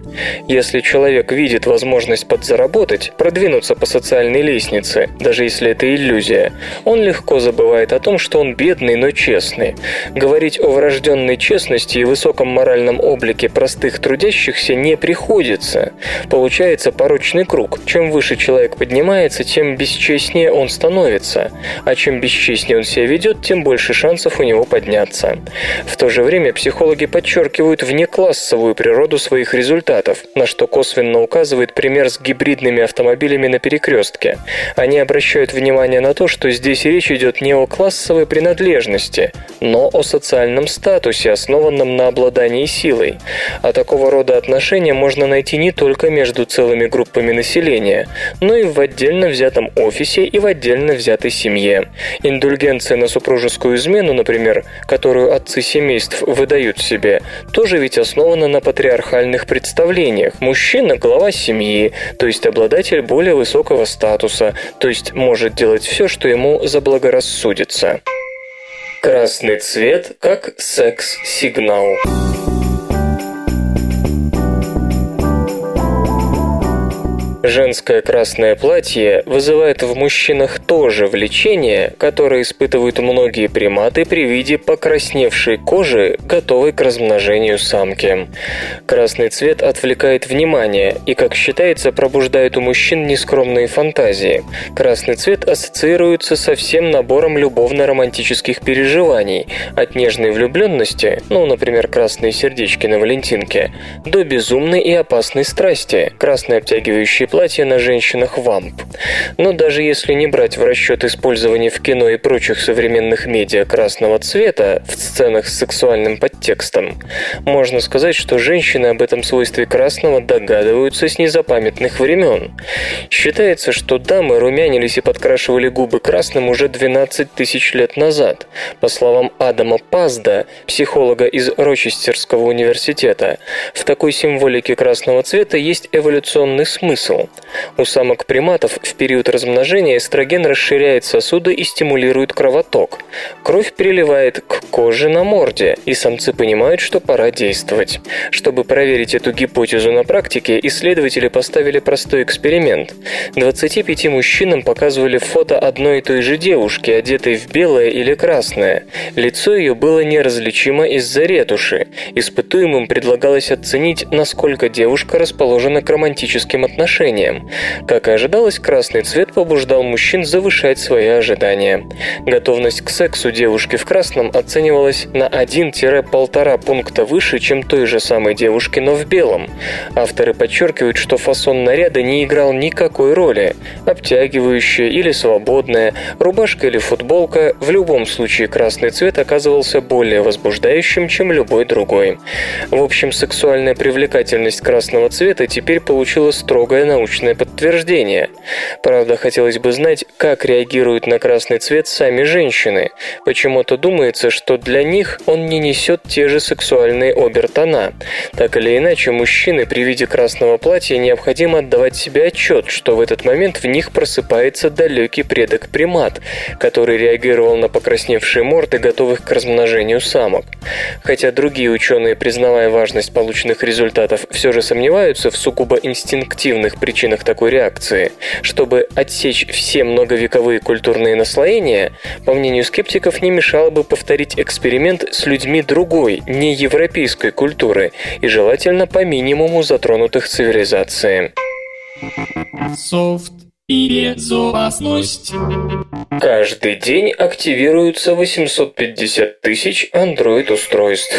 Если человек видит возможность подзаработать, продвинуться по социальной лестнице, даже если это иллюзия, он легко забывает о том, что он бедный, но честный. Говорить о врожденной честности и высоком моральном облике простых трудящихся не приходится. Получается порочный круг. Чем выше человек поднимается, тем бесчестнее он становится. А чем бесчестнее он себя ведет, тем больше шансов у него подняться. В то же время психологи подчеркивают внеклассовую природу своих результатов, на что косвенно указывает пример с гибридными автомобилями на перекрестке. Они обращают внимание на то, что здесь речь идет не о классовой принадлежности, но о социальном статусе, основанном на обладании силой. А такого рода отношения можно найти не только между целыми группами населения, но и в отдельно взятом офисе и в отдельно взятой семье. Индульгенция на супружескую измену, например, которую отцы семейств выдают себе, тоже ведь основана на патриархальных представлениях. Мужчина – глава семьи, то есть обладатель более высокого статуса, то есть может делать все, что ему заблагорассудится. Красный цвет как секс-сигнал. Женское красное платье вызывает в мужчинах то же влечение, которое испытывают многие приматы при виде покрасневшей кожи, готовой к размножению самки. Красный цвет отвлекает внимание и, как считается, пробуждает у мужчин нескромные фантазии. Красный цвет ассоциируется со всем набором любовно-романтических переживаний, от нежной влюбленности, ну, например, красные сердечки на Валентинке, до безумной и опасной страсти, красные обтягивающие платья на женщинах вамп. Но даже если не брать в расчет использование в кино и прочих современных медиа красного цвета в сценах с сексуальным подтекстом, можно сказать, что женщины об этом свойстве красного догадываются с незапамятных времен. Считается, что дамы румянились и подкрашивали губы красным уже 12 тысяч лет назад. По словам Адама Пазда, психолога из Рочестерского университета, в такой символике красного цвета есть эволюционный смысл. У самок приматов в период размножения эстроген расширяет сосуды и стимулирует кровоток. Кровь приливает к коже на морде, и самцы понимают, что пора действовать. Чтобы проверить эту гипотезу на практике, исследователи поставили простой эксперимент. 25 мужчинам показывали фото одной и той же девушки, одетой в белое или красное. Лицо ее было неразличимо из-за ретуши. Испытуемым предлагалось оценить, насколько девушка расположена к романтическим отношениям движением. Как и ожидалось, красный цвет побуждал мужчин завышать свои ожидания. Готовность к сексу девушки в красном оценивалась на 1-1,5 пункта выше, чем той же самой девушки, но в белом. Авторы подчеркивают, что фасон наряда не играл никакой роли. Обтягивающая или свободная, рубашка или футболка, в любом случае красный цвет оказывался более возбуждающим, чем любой другой. В общем, сексуальная привлекательность красного цвета теперь получила строгое научное научное подтверждение. Правда, хотелось бы знать, как реагируют на красный цвет сами женщины. Почему-то думается, что для них он не несет те же сексуальные обертона. Так или иначе, мужчины при виде красного платья необходимо отдавать себе отчет, что в этот момент в них просыпается далекий предок примат, который реагировал на покрасневшие морды, готовых к размножению самок. Хотя другие ученые, признавая важность полученных результатов, все же сомневаются в сугубо инстинктивных причинах такой реакции. Чтобы отсечь все многовековые культурные наслоения, по мнению скептиков, не мешало бы повторить эксперимент с людьми другой, не европейской культуры и желательно по минимуму затронутых цивилизации. Софт и безопасность. Каждый день активируется 850 тысяч Android-устройств.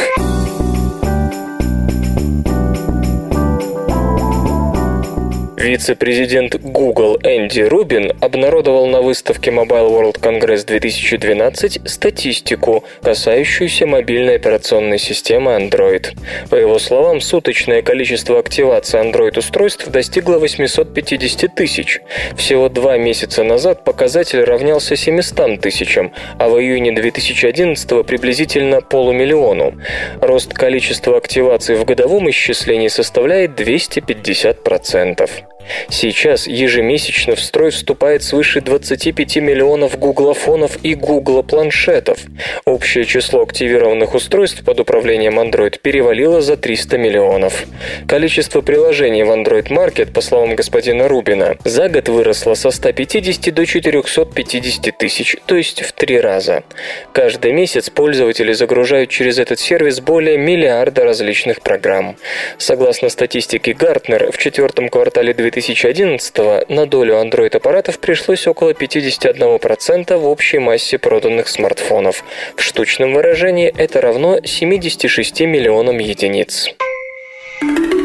Вице-президент Google Энди Рубин обнародовал на выставке Mobile World Congress 2012 статистику, касающуюся мобильной операционной системы Android. По его словам, суточное количество активации Android-устройств достигло 850 тысяч. Всего два месяца назад показатель равнялся 700 тысячам, а в июне 2011 приблизительно полумиллиону. Рост количества активаций в годовом исчислении составляет 250%. Сейчас ежемесячно в строй вступает свыше 25 миллионов гуглофонов и гуглопланшетов. Общее число активированных устройств под управлением Android перевалило за 300 миллионов. Количество приложений в Android Market, по словам господина Рубина, за год выросло со 150 до 450 тысяч, то есть в три раза. Каждый месяц пользователи загружают через этот сервис более миллиарда различных программ. Согласно статистике Gartner, в четвертом квартале 2000 2011 на долю Android-аппаратов пришлось около 51% в общей массе проданных смартфонов. В штучном выражении это равно 76 миллионам единиц. Факты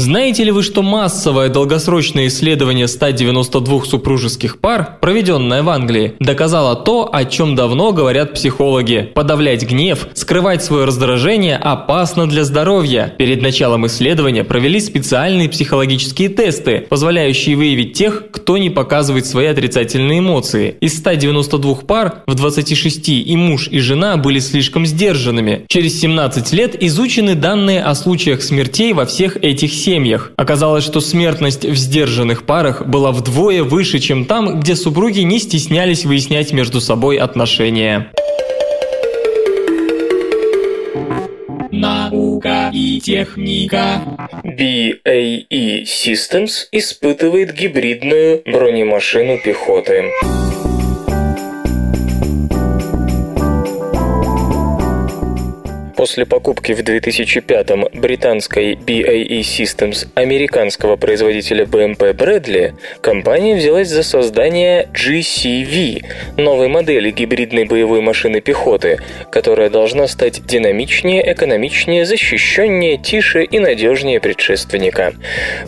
Знаете ли вы, что массовое долгосрочное исследование 192 супружеских пар, проведенное в Англии, доказало то, о чем давно говорят психологи. Подавлять гнев, скрывать свое раздражение опасно для здоровья. Перед началом исследования провели специальные психологические тесты, позволяющие выявить тех, кто не показывает свои отрицательные эмоции. Из 192 пар в 26 и муж, и жена были слишком сдержанными. Через 17 лет изучены данные о случаях смертей во всех этих семьях. Оказалось, что смертность в сдержанных парах была вдвое выше, чем там, где супруги не стеснялись выяснять между собой отношения. Наука и техника. BAE Systems испытывает гибридную бронемашину пехоты. После покупки в 2005-м британской BAE Systems американского производителя BMW Bradley, компания взялась за создание GCV, новой модели гибридной боевой машины пехоты, которая должна стать динамичнее, экономичнее, защищеннее, тише и надежнее предшественника.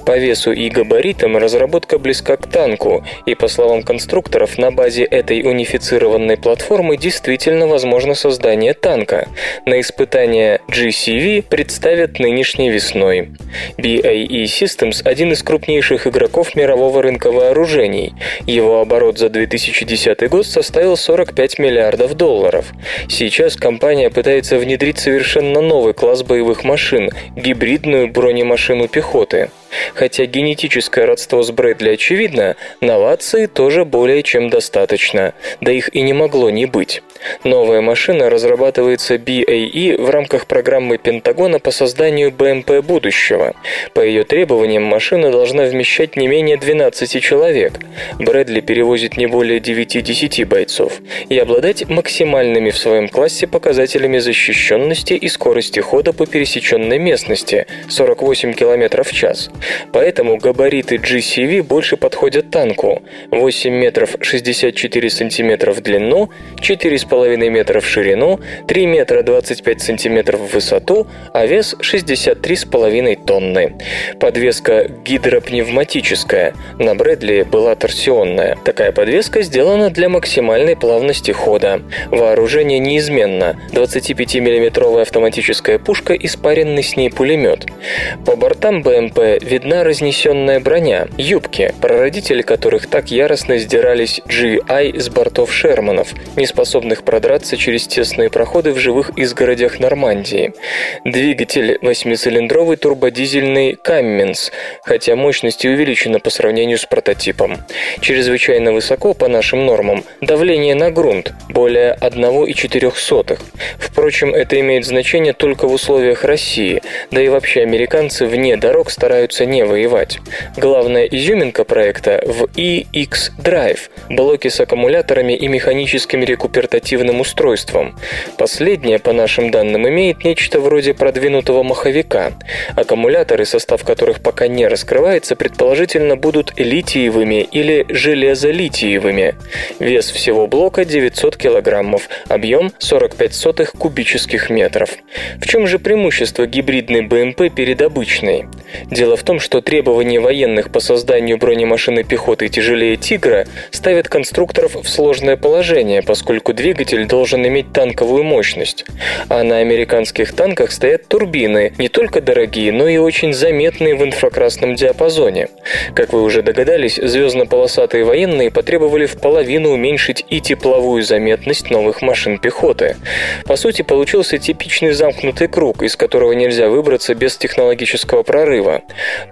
По весу и габаритам разработка близка к танку, и по словам конструкторов, на базе этой унифицированной платформы действительно возможно создание танка. На испытании Испытания GCV представят нынешней весной. BAE Systems – один из крупнейших игроков мирового рынка вооружений. Его оборот за 2010 год составил 45 миллиардов долларов. Сейчас компания пытается внедрить совершенно новый класс боевых машин – гибридную бронемашину пехоты. Хотя генетическое родство с Брэдли очевидно, новаций тоже более чем достаточно, да их и не могло не быть. Новая машина разрабатывается BAE в рамках программы Пентагона по созданию БМП будущего. По ее требованиям машина должна вмещать не менее 12 человек. Брэдли перевозит не более 9-10 бойцов и обладать максимальными в своем классе показателями защищенности и скорости хода по пересеченной местности 48 км в час – Поэтому габариты GCV больше подходят танку. 8 метров 64 сантиметров в длину, 4,5 метра в ширину, 3 метра 25 сантиметров в высоту, а вес 63,5 тонны. Подвеска гидропневматическая. На Брэдли была торсионная. Такая подвеска сделана для максимальной плавности хода. Вооружение неизменно. 25 миллиметровая автоматическая пушка и спаренный с ней пулемет. По бортам БМП видна разнесенная броня, юбки, прародители которых так яростно сдирались GI с бортов Шерманов, не способных продраться через тесные проходы в живых изгородях Нормандии. Двигатель восьмицилиндровый турбодизельный Камменс, хотя мощность и увеличена по сравнению с прототипом. Чрезвычайно высоко по нашим нормам давление на грунт – более 1,4. Впрочем, это имеет значение только в условиях России, да и вообще американцы вне дорог стараются не воевать. Главная изюминка проекта в EX Drive – блоки с аккумуляторами и механическим рекупертативным устройством. Последнее, по нашим данным, имеет нечто вроде продвинутого маховика. Аккумуляторы, состав которых пока не раскрывается, предположительно будут литиевыми или железолитиевыми. Вес всего блока 900 килограммов, объем 45 сотых кубических метров. В чем же преимущество гибридной БМП перед обычной? Дело в том, что требования военных по созданию бронемашины пехоты тяжелее «Тигра» ставят конструкторов в сложное положение, поскольку двигатель должен иметь танковую мощность. А на американских танках стоят турбины, не только дорогие, но и очень заметные в инфракрасном диапазоне. Как вы уже догадались, звездно-полосатые военные потребовали в половину уменьшить и тепловую заметность новых машин пехоты. По сути, получился типичный замкнутый круг, из которого нельзя выбраться без технологического прорыва.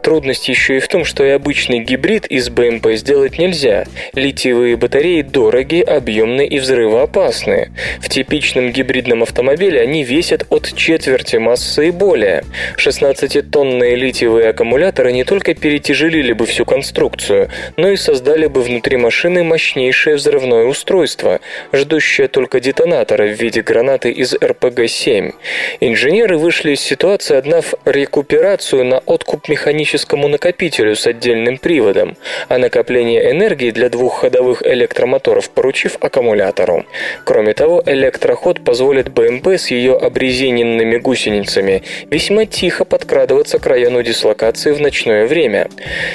Трудность еще и в том, что и обычный гибрид из БМП сделать нельзя. Литиевые батареи дороги, объемные и взрывоопасные. В типичном гибридном автомобиле они весят от четверти массы и более. 16-тонные литиевые аккумуляторы не только перетяжелили бы всю конструкцию, но и создали бы внутри машины мощнейшее взрывное устройство, ждущее только детонатора в виде гранаты из РПГ-7. Инженеры вышли из ситуации, отдав рекуперацию на откуп механическому накопителю с отдельным приводом, а накопление энергии для двухходовых электромоторов поручив аккумулятору. Кроме того, электроход позволит БМП с ее обрезиненными гусеницами весьма тихо подкрадываться к району дислокации в ночное время.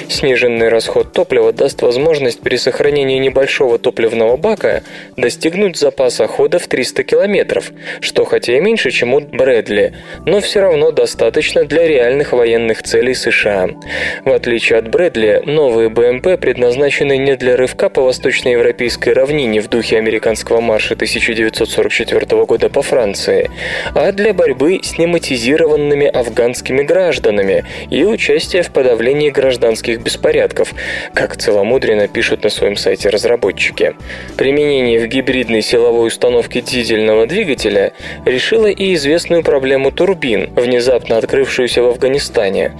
Сниженный расход топлива даст возможность при сохранении небольшого топливного бака достигнуть запаса хода в 300 километров, что хотя и меньше, чем у Брэдли, но все равно достаточно для реальных военных целей США. В отличие от Брэдли, новые БМП предназначены не для рывка по восточноевропейской равнине в духе американского марша 1944 года по Франции, а для борьбы с нематизированными афганскими гражданами и участия в подавлении гражданских беспорядков, как целомудренно пишут на своем сайте разработчики. Применение в гибридной силовой установке дизельного двигателя решило и известную проблему турбин, внезапно открывшуюся в Афганистане.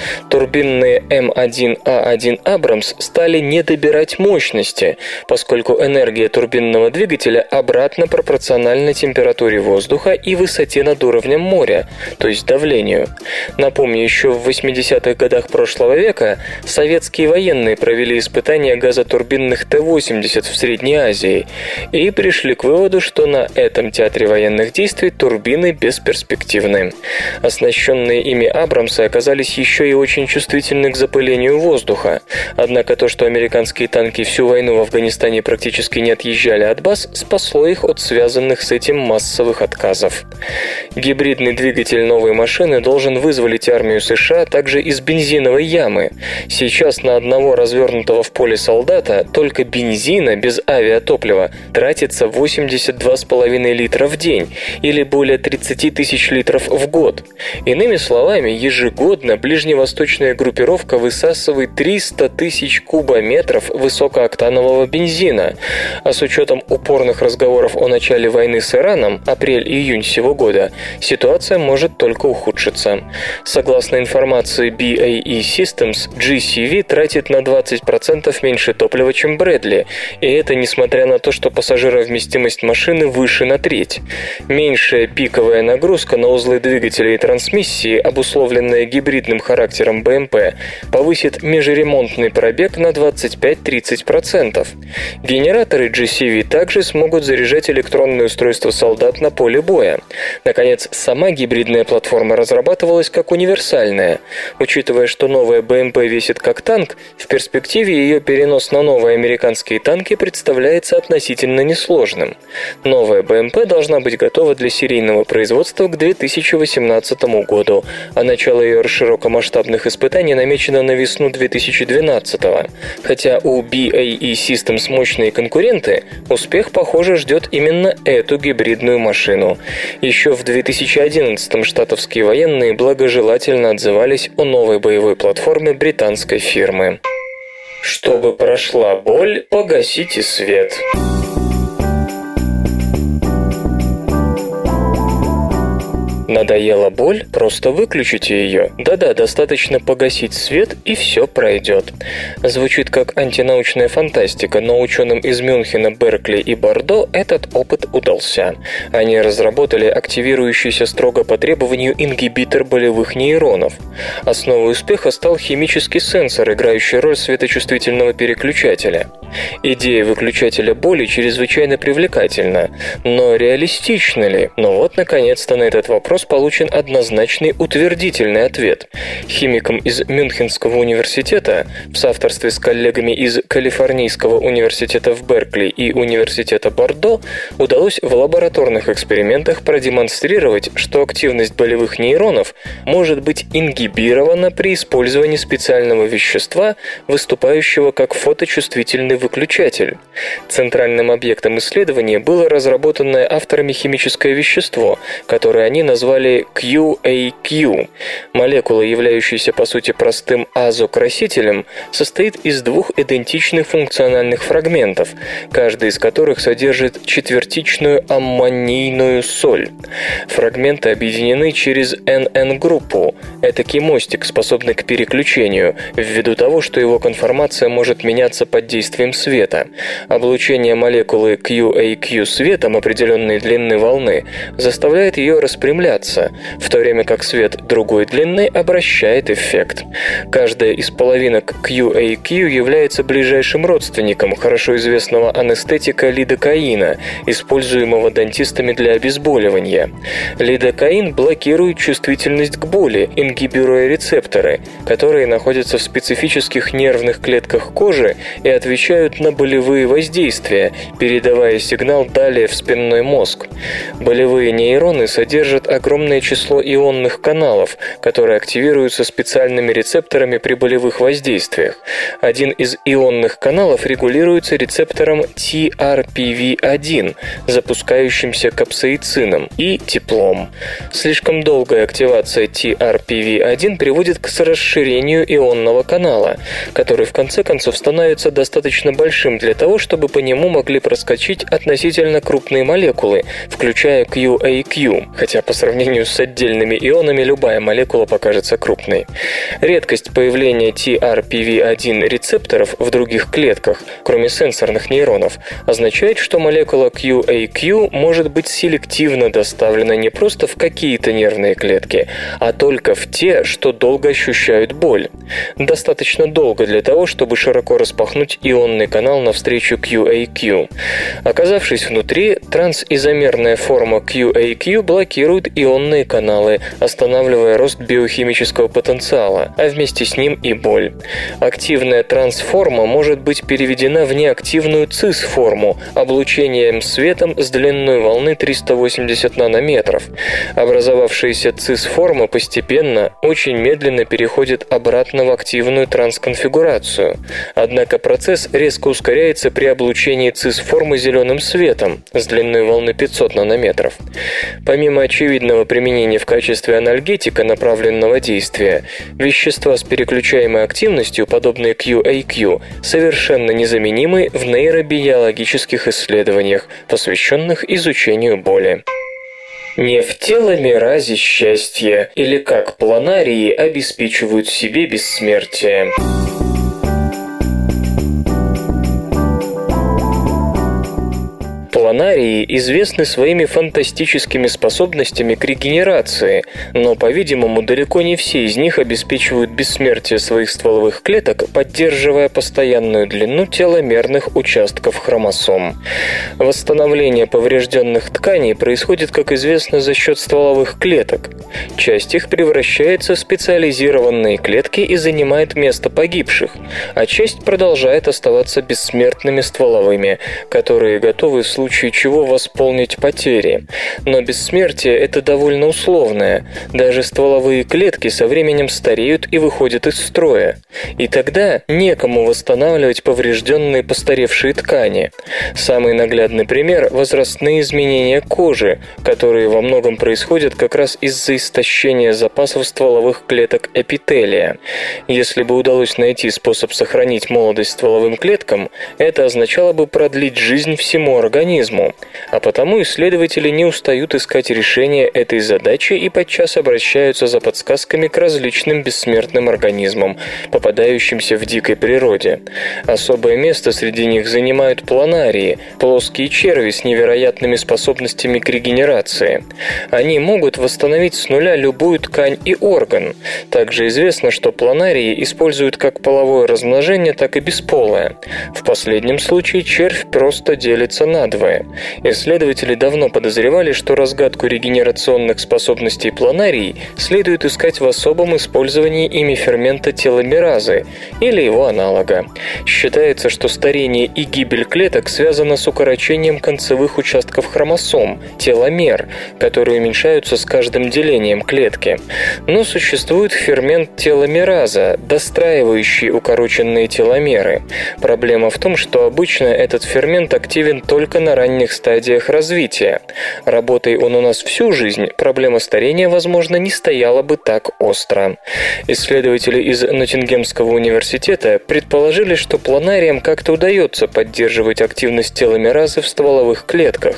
Турбинные М1А1 Абрамс стали не добирать мощности, поскольку энергия турбинного двигателя обратно пропорциональна температуре воздуха и высоте над уровнем моря, то есть давлению. Напомню, еще в 80-х годах прошлого века советские военные провели испытания газотурбинных Т-80 в Средней Азии и пришли к выводу, что на этом театре военных действий турбины бесперспективны. Оснащенные ими Абрамсы оказались еще и очень чувствительны к запылению воздуха. Однако то, что американские танки всю войну в Афганистане практически не отъезжали от баз, спасло их от связанных с этим массовых отказов. Гибридный двигатель новой машины должен вызволить армию США также из бензиновой ямы. Сейчас на одного развернутого в поле солдата только бензина без авиатоплива тратится 82,5 литра в день или более 30 тысяч литров в год. Иными словами, ежегодно ближневосточная группировка высасывает 300 тысяч кубометров высокооктанового бензина, а с учетом упорных разговоров о начале войны с Ираном, апрель-июнь сего года, ситуация может только ухудшиться. Согласно информации BAE Systems, GCV тратит на 20% меньше топлива, чем Брэдли, и это несмотря на то, что пассажировместимость машины выше на треть. Меньшая пиковая нагрузка на узлы двигателя и трансмиссии, обусловленная гибридным характером БМП, БМП повысит межремонтный пробег на 25-30%. Генераторы GCV также смогут заряжать электронные устройства солдат на поле боя. Наконец, сама гибридная платформа разрабатывалась как универсальная. Учитывая, что новая БМП весит как танк, в перспективе ее перенос на новые американские танки представляется относительно несложным. Новая БМП должна быть готова для серийного производства к 2018 году, а начало ее широкомасштабных испытаний намечено на весну 2012 Хотя у BAE Systems мощные конкуренты, успех, похоже, ждет именно эту гибридную машину. Еще в 2011 штатовские военные благожелательно отзывались о новой боевой платформе британской фирмы. Чтобы прошла боль, погасите свет. Надоела боль? Просто выключите ее. Да-да, достаточно погасить свет, и все пройдет. Звучит как антинаучная фантастика, но ученым из Мюнхена, Беркли и Бордо этот опыт удался. Они разработали активирующийся строго по требованию ингибитор болевых нейронов. Основой успеха стал химический сенсор, играющий роль светочувствительного переключателя. Идея выключателя боли чрезвычайно привлекательна, но реалистична ли? Ну вот, наконец-то, на этот вопрос получен однозначный утвердительный ответ. Химикам из Мюнхенского университета в соавторстве с коллегами из Калифорнийского университета в Беркли и Университета Бордо удалось в лабораторных экспериментах продемонстрировать, что активность болевых нейронов может быть ингибирована при использовании специального вещества, выступающего как фоточувствительный выключатель. Центральным объектом исследования было разработанное авторами химическое вещество, которое они назвали QAQ. Молекула, являющаяся по сути простым азокрасителем, состоит из двух идентичных функциональных фрагментов, каждый из которых содержит четвертичную аммонийную соль. Фрагменты объединены через NN-группу, этакий мостик, способный к переключению, ввиду того, что его конформация может меняться под действием света. Облучение молекулы QAQ светом определенной длины волны заставляет ее распрямляться, в то время как свет другой длины обращает эффект. Каждая из половинок QAQ является ближайшим родственником хорошо известного анестетика лидокаина, используемого дантистами для обезболивания. Лидокаин блокирует чувствительность к боли, ингибируя рецепторы, которые находятся в специфических нервных клетках кожи и отвечают на болевые воздействия, передавая сигнал далее в спинной мозг. Болевые нейроны содержат огромное число ионных каналов, которые активируются специальными рецепторами при болевых воздействиях. Один из ионных каналов регулируется рецептором TRPV1, запускающимся капсаицином и теплом. Слишком долгая активация TRPV1 приводит к расширению ионного канала, который в конце концов становится достаточно большим для того, чтобы по нему могли проскочить относительно крупные молекулы, включая QAQ, хотя по сравнению с отдельными ионами любая молекула покажется крупной. Редкость появления TRPV1 рецепторов в других клетках, кроме сенсорных нейронов, означает, что молекула QAQ может быть селективно доставлена не просто в какие-то нервные клетки, а только в те, что долго ощущают боль. Достаточно долго для того, чтобы широко распахнуть ионный канал навстречу QAQ. Оказавшись внутри, трансизомерная форма QAQ блокирует ионные каналы, останавливая рост биохимического потенциала, а вместе с ним и боль. Активная трансформа может быть переведена в неактивную цис-форму облучением светом с длиной волны 380 нанометров. Образовавшаяся цис-форма постепенно, очень медленно переходит обратно в активную трансконфигурацию. Однако процесс резко ускоряется при облучении цис-формы зеленым светом с длиной волны 500 нанометров. Помимо очевидного применения в качестве анальгетика направленного действия, вещества с переключаемой активностью, подобные QAQ, совершенно незаменимы в нейробиологических исследованиях, посвященных изучению боли. Не в теломеразе счастье, или как планарии обеспечивают себе бессмертие. Планарии известны своими фантастическими способностями к регенерации, но, по-видимому, далеко не все из них обеспечивают бессмертие своих стволовых клеток, поддерживая постоянную длину теломерных участков хромосом. Восстановление поврежденных тканей происходит, как известно, за счет стволовых клеток. Часть их превращается в специализированные клетки и занимает место погибших, а часть продолжает оставаться бессмертными стволовыми, которые готовы в случае чего восполнить потери. Но бессмертие – это довольно условное. Даже стволовые клетки со временем стареют и выходят из строя. И тогда некому восстанавливать поврежденные постаревшие ткани. Самый наглядный пример – возрастные изменения кожи, которые во многом происходят как раз из-за истощения запасов стволовых клеток эпителия. Если бы удалось найти способ сохранить молодость стволовым клеткам, это означало бы продлить жизнь всему организму. А потому исследователи не устают искать решение этой задачи и подчас обращаются за подсказками к различным бессмертным организмам, попадающимся в дикой природе. Особое место среди них занимают планарии, плоские черви с невероятными способностями к регенерации. Они могут восстановить с нуля любую ткань и орган. Также известно, что планарии используют как половое размножение, так и бесполое. В последнем случае червь просто делится надвое. Исследователи давно подозревали, что разгадку регенерационных способностей планарий следует искать в особом использовании ими фермента теломеразы или его аналога. Считается, что старение и гибель клеток связано с укорочением концевых участков хромосом, теломер, которые уменьшаются с каждым делением клетки. Но существует фермент теломераза, достраивающий укороченные теломеры. Проблема в том, что обычно этот фермент активен только на ранних стадиях развития. Работай он у нас всю жизнь, проблема старения, возможно, не стояла бы так остро. Исследователи из Ноттингемского университета предположили, что планариям как-то удается поддерживать активность теломеразы в стволовых клетках.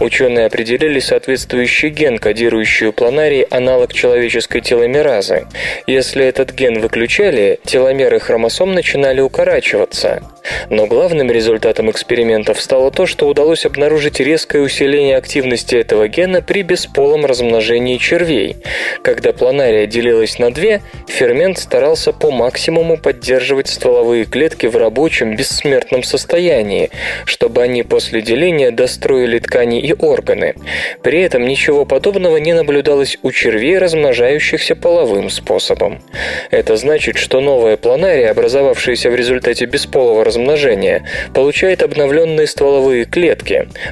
Ученые определили соответствующий ген, кодирующий у планарий аналог человеческой теломеразы. Если этот ген выключали, теломеры хромосом начинали укорачиваться. Но главным результатом экспериментов стало то, что удалось обнаружить резкое усиление активности этого гена при бесполом размножении червей. Когда планария делилась на две, фермент старался по максимуму поддерживать стволовые клетки в рабочем бессмертном состоянии, чтобы они после деления достроили ткани и органы. При этом ничего подобного не наблюдалось у червей, размножающихся половым способом. Это значит, что новая планария, образовавшаяся в результате бесполого размножения, получает обновленные стволовые клетки,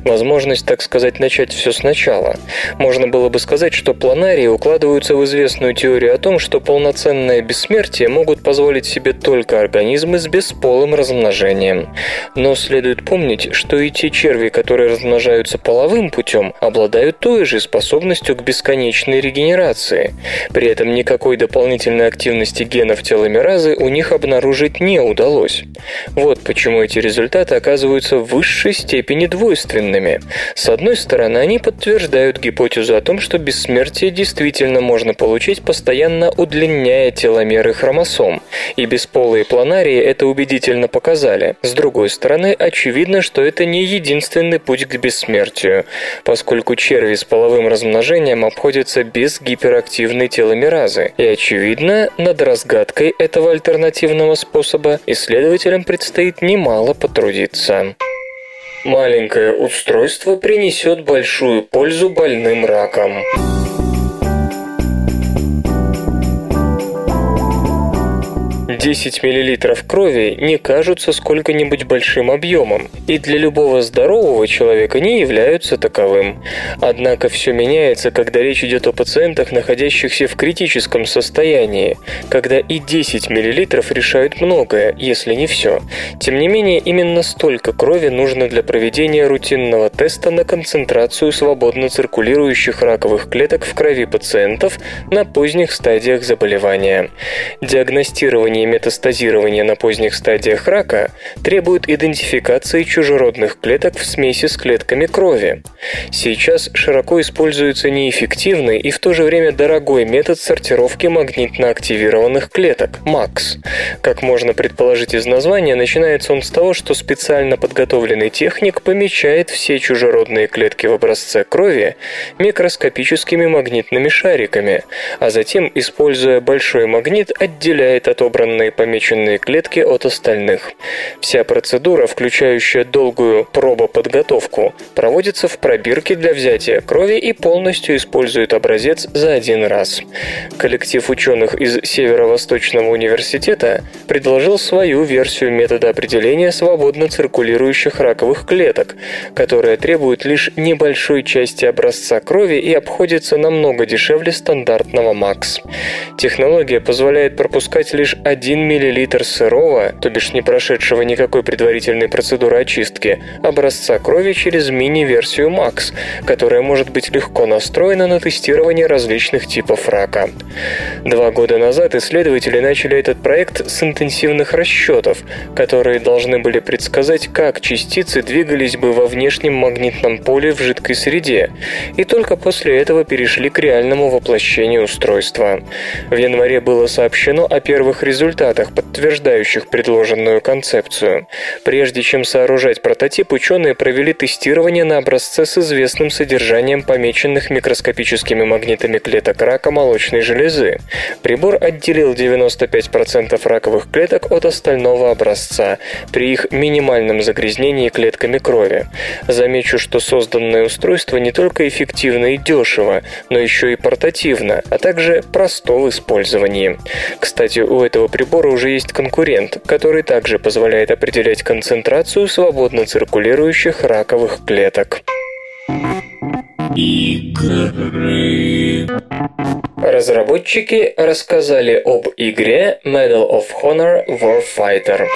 возможность, так сказать, начать все сначала. Можно было бы сказать, что планарии укладываются в известную теорию о том, что полноценное бессмертие могут позволить себе только организмы с бесполым размножением. Но следует помнить, что и те черви, которые размножаются половым путем, обладают той же способностью к бесконечной регенерации. При этом никакой дополнительной активности генов теломеразы у них обнаружить не удалось. Вот почему эти результаты оказываются в высшей степени двойственными. С одной стороны, они подтверждают гипотезу о том, что бессмертие действительно можно получить, постоянно удлиняя теломеры хромосом, и бесполые планарии это убедительно показали. С другой стороны, очевидно, что это не единственный путь к бессмертию, поскольку черви с половым размножением обходятся без гиперактивной теломеразы, и очевидно, над разгадкой этого альтернативного способа исследователям предстоит немало потрудиться. Маленькое устройство принесет большую пользу больным раком. 10 мл крови не кажутся сколько-нибудь большим объемом, и для любого здорового человека не являются таковым. Однако все меняется, когда речь идет о пациентах, находящихся в критическом состоянии, когда и 10 мл решают многое, если не все. Тем не менее, именно столько крови нужно для проведения рутинного теста на концентрацию свободно циркулирующих раковых клеток в крови пациентов на поздних стадиях заболевания. Диагностирование метастазирования на поздних стадиях рака требует идентификации чужеродных клеток в смеси с клетками крови. Сейчас широко используется неэффективный и в то же время дорогой метод сортировки магнитно активированных клеток – МАКС. Как можно предположить из названия, начинается он с того, что специально подготовленный техник помечает все чужеродные клетки в образце крови микроскопическими магнитными шариками, а затем, используя большой магнит, отделяет отобранные помеченные клетки от остальных. Вся процедура, включающая долгую пробоподготовку, проводится в пробирке для взятия крови и полностью использует образец за один раз. Коллектив ученых из Северо-Восточного университета предложил свою версию метода определения свободно циркулирующих раковых клеток, которая требует лишь небольшой части образца крови и обходится намного дешевле стандартного МАКС. Технология позволяет пропускать лишь 1 мл сырого, то бишь не прошедшего никакой предварительной процедуры очистки, образца крови через мини-версию МАКС, которая может быть легко настроена на тестирование различных типов рака. Два года назад исследователи начали этот проект с интенсивных расчетов, которые должны были предсказать, как частицы двигались бы во внешнем магнитном поле в жидкой среде, и только после этого перешли к реальному воплощению устройства. В январе было сообщено о первых результатах, подтверждающих предложенную концепцию. Прежде чем сооружать прототип, ученые провели тестирование на образце с известным содержанием помеченных микроскопическими магнитами клеток рака молочной железы. Прибор отделил 95% раковых клеток от остального образца при их минимальном загрязнении клетками крови. Замечу, что созданное устройство не только эффективно и дешево, но еще и портативно, а также просто в использовании. Кстати, у этого прибора уже есть конкурент, который также позволяет определять концентрацию свободно циркулирующих раковых клеток. Игры. Разработчики рассказали об игре Medal of Honor Warfighter.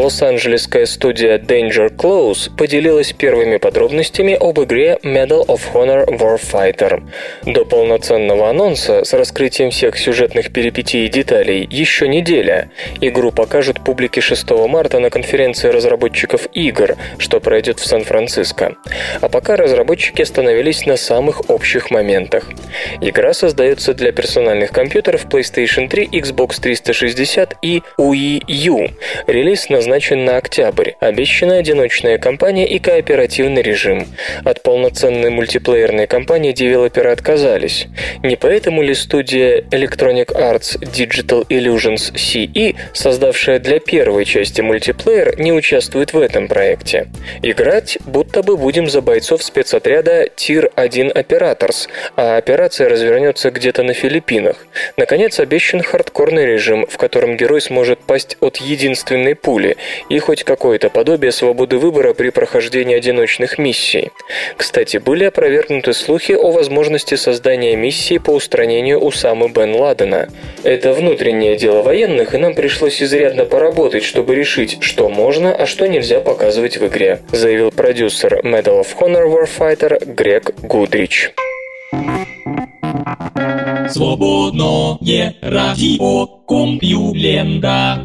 Лос-Анджелесская студия Danger Close поделилась первыми подробностями об игре Medal of Honor Warfighter. До полноценного анонса с раскрытием всех сюжетных перипетий и деталей еще неделя. Игру покажут публике 6 марта на конференции разработчиков игр, что пройдет в Сан-Франциско. А пока разработчики остановились на самых общих моментах. Игра создается для персональных компьютеров PlayStation 3, Xbox 360 и Wii U. Релиз назначен назначен на октябрь. Обещана одиночная кампания и кооперативный режим. От полноценной мультиплеерной кампании девелоперы отказались. Не поэтому ли студия Electronic Arts Digital Illusions CE, создавшая для первой части мультиплеер, не участвует в этом проекте? Играть будто бы будем за бойцов спецотряда Tier 1 Operators, а операция развернется где-то на Филиппинах. Наконец, обещан хардкорный режим, в котором герой сможет пасть от единственной пули, и хоть какое-то подобие свободы выбора при прохождении одиночных миссий. Кстати, были опровергнуты слухи о возможности создания миссии по устранению Усамы Бен Ладена. Это внутреннее дело военных, и нам пришлось изрядно поработать, чтобы решить, что можно, а что нельзя показывать в игре, заявил продюсер Medal of Honor Warfighter Грег Гудрич. Свободное радио Компьюлента.